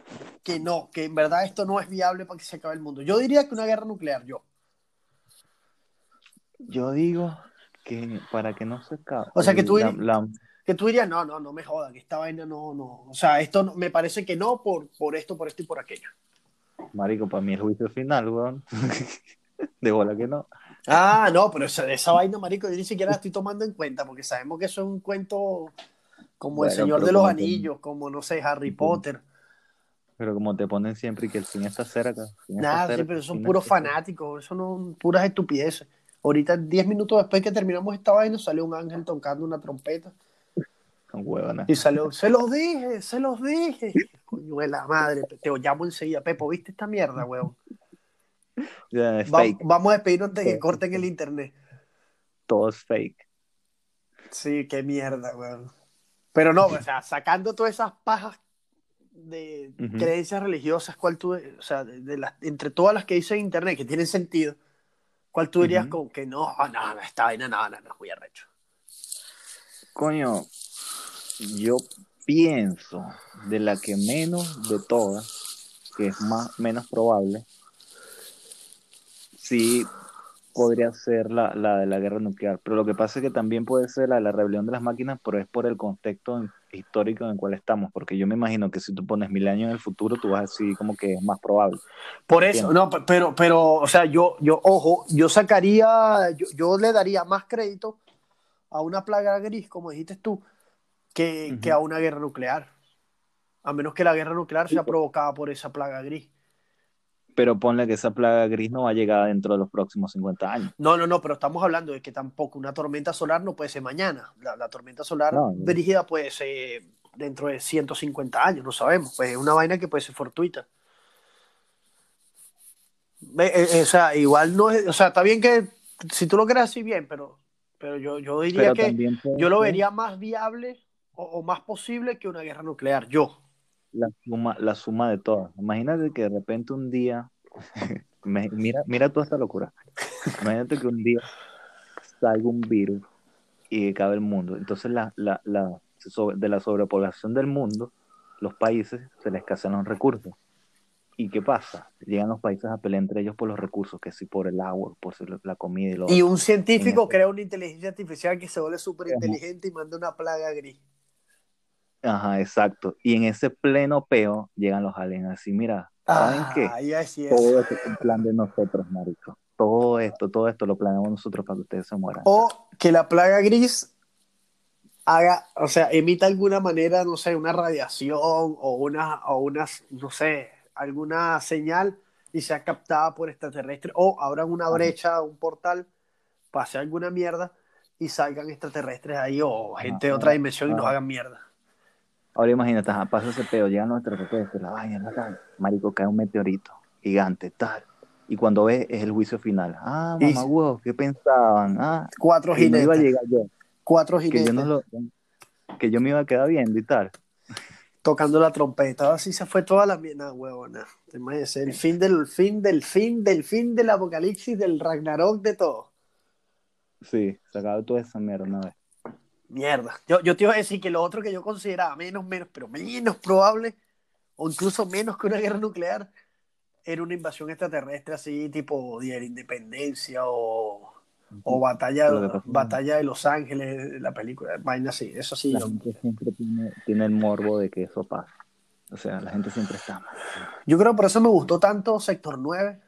que no, que en verdad esto no es viable para que se acabe el mundo? Yo diría que una guerra nuclear, yo. Yo digo que para que no se acabe. O sea, que tú dirías- la- Que tú dirías, no, no, no me jodan, que esta vaina no, no. O sea, esto no- me parece que no por, por esto, por esto y por aquello. Marico, para mí el juicio final, weón. (laughs) De bola que no. Ah, no, pero esa, esa vaina, marico, yo ni siquiera la estoy tomando en cuenta, porque sabemos que eso es un cuento como El Señor de los como Anillos, como, no sé, Harry. Potter. Pero como te ponen siempre y que el fin está cerca. Nada, sí, cerca, pero son puros fanáticos, eso no, puras estupideces. Ahorita, 10 minutos después que terminamos esta vaina, salió un ángel tocando una trompeta Son huevonas. y salió, se los dije, se los dije. Coño de la madre, te llamo enseguida, Pepo, ¿viste esta mierda, weón? (laughs) Va- fake. vamos a despedirnos antes de que corten el internet. Todo es fake. Sí, qué mierda, weón. Pero no, (laughs) o sea, sacando todas esas pajas de creencias religiosas, ¿cuál tú, o sea, de, de las, entre todas las que dice en internet que tienen sentido, ¿cuál tú dirías Ujú. con que no, no, no, esta vaina no, no, no, muy arrecho? Coño, yo pienso de la que menos de todas, que es más menos probable, sí podría ser la, la de la guerra nuclear. Pero lo que pasa es que también puede ser la de la rebelión de las máquinas, pero es por el contexto histórico en el cual estamos. Porque yo me imagino que si tú pones mil años en el futuro, tú vas a decir como que es más probable. Por eso, no, pe- pero, pero, o sea, yo, yo, ojo, yo sacaría, yo, yo le daría más crédito a una plaga gris, como dijiste tú, que, que a una guerra nuclear. A menos que la guerra nuclear sea provocada por esa plaga gris. Pero ponle que esa plaga gris no va a llegar dentro de los próximos 50 años. No, no, no, pero estamos hablando de que tampoco una tormenta solar no puede ser mañana. La, la tormenta solar No, brígida puede ser dentro de 150 años, no sabemos. Pues es una vaina que puede ser fortuita. Eh, eh, o sea, igual no es, o sea, está bien que si tú lo crees así bien, pero, pero yo, yo diría Pero que yo lo vería más viable o, o más posible que una guerra nuclear. Yo. La suma, la suma de todas. Imagínate que de repente un día, (laughs) me- mira, mira toda esta locura. Imagínate que un día salga un virus y que acabe el mundo. Entonces la, la, la, de la sobrepoblación del mundo, los países se les escasean los recursos. ¿Y qué pasa? Llegan los países a pelear entre ellos por los recursos, que sí por el agua, por la comida y lo Y un científico crea una inteligencia artificial que se vuelve súper inteligente y manda una plaga gris. Ajá, exacto. Y en ese pleno peo llegan los aliens así, mira, ¿saben ah, qué? Todo esto es un plan de nosotros, marico. Todo esto, todo esto lo planeamos nosotros para que ustedes se mueran. O que la plaga gris haga, o sea, emita alguna manera, no sé, una radiación o una, o unas, no sé, alguna señal y sea captada por extraterrestres o abran una brecha, un portal, pase alguna mierda y salgan extraterrestres ahí o gente de otra dimensión y nos hagan mierda. Ahora imagínate, pasa ese pedo, llegan los extraterrestres, la vaina, la tal, marico, cae un meteorito gigante, tal. Y cuando ve, es el juicio final. Ah, mamá, huevo, ¿qué pensaban? Ah, cuatro jinetes. iba a llegar yo. Cuatro jinetes. Que yo, no que yo me iba a quedar viendo y tal tocando la trompeta. Así se fue toda la mierda, huevona. El fin del fin del fin del fin del apocalipsis, del Ragnarok, de todo. Sí, sacado toda esa mierda una vez. Mierda. Yo, yo te iba a decir que lo otro que yo consideraba menos, menos, pero menos probable, o incluso menos que una guerra nuclear, era una invasión extraterrestre así, tipo Día de la Independencia o o Batalla, Batalla de Los Ángeles, la película, vaina así, eso sí. La gente siempre tiene, el morbo de que eso pase. O sea, la gente siempre está mal. Yo creo por eso me gustó tanto Sector 9.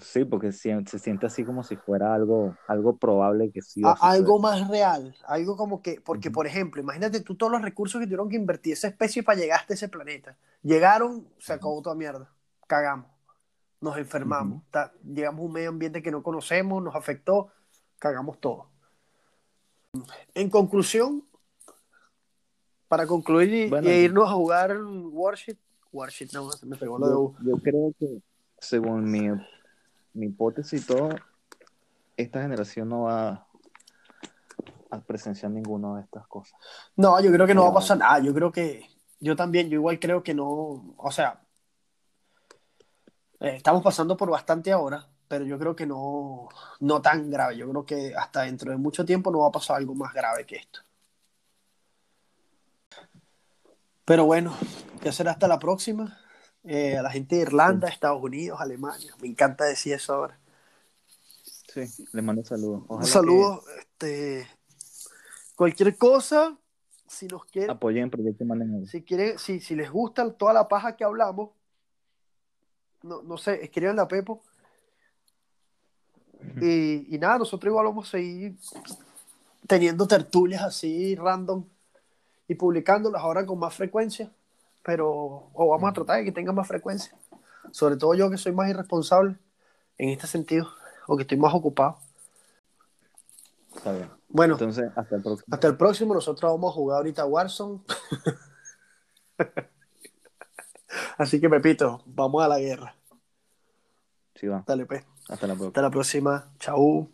Sí, porque se, se siente así como si fuera algo, algo probable que sí. algo más real, algo como que, porque por ejemplo, imagínate tú todos los recursos que tuvieron que invertir esa especie para llegar hasta ese planeta. Llegaron, se acabó toda mierda, cagamos nos enfermamos, llegamos a un medio ambiente que no conocemos, nos afectó, cagamos todo. En conclusión, para concluir y, irnos a jugar Warship, Warship no, se me pegó lo de Yo creo que, según mi, mi hipótesis y todo, esta generación no va a presenciar ninguna de estas cosas. No, yo creo que no va a pasar nada. Yo creo que, yo también, yo igual creo que no, o sea, eh, estamos pasando por bastante ahora, pero yo creo que no, no tan grave. Yo creo que hasta dentro de mucho tiempo no va a pasar algo más grave que esto. Pero bueno, ya será hasta la próxima. Eh, a la gente de Irlanda, Estados Unidos, Alemania. Me encanta decir eso ahora. Sí, les mando saludos. Un saludo. Este, cualquier cosa, si nos quieren. Apoyen Proyecto Si, quieren, si, si les gusta toda la paja que hablamos, no, no sé, escriban a Pepo. Y, y, nada, nosotros igual vamos a seguir teniendo tertulias así random y publicándolas ahora con más frecuencia, pero o vamos a tratar de que tengan más frecuencia. Sobre todo yo que soy más irresponsable en este sentido, o que estoy más ocupado. Está bien. Bueno, entonces hasta el próximo. Hasta el próximo, nosotros vamos a jugar ahorita Warzone. (laughs) Así que, Pepito, vamos a la guerra. Sí, va. Dale, pues. Hasta la próxima. Hasta la próxima. Chau.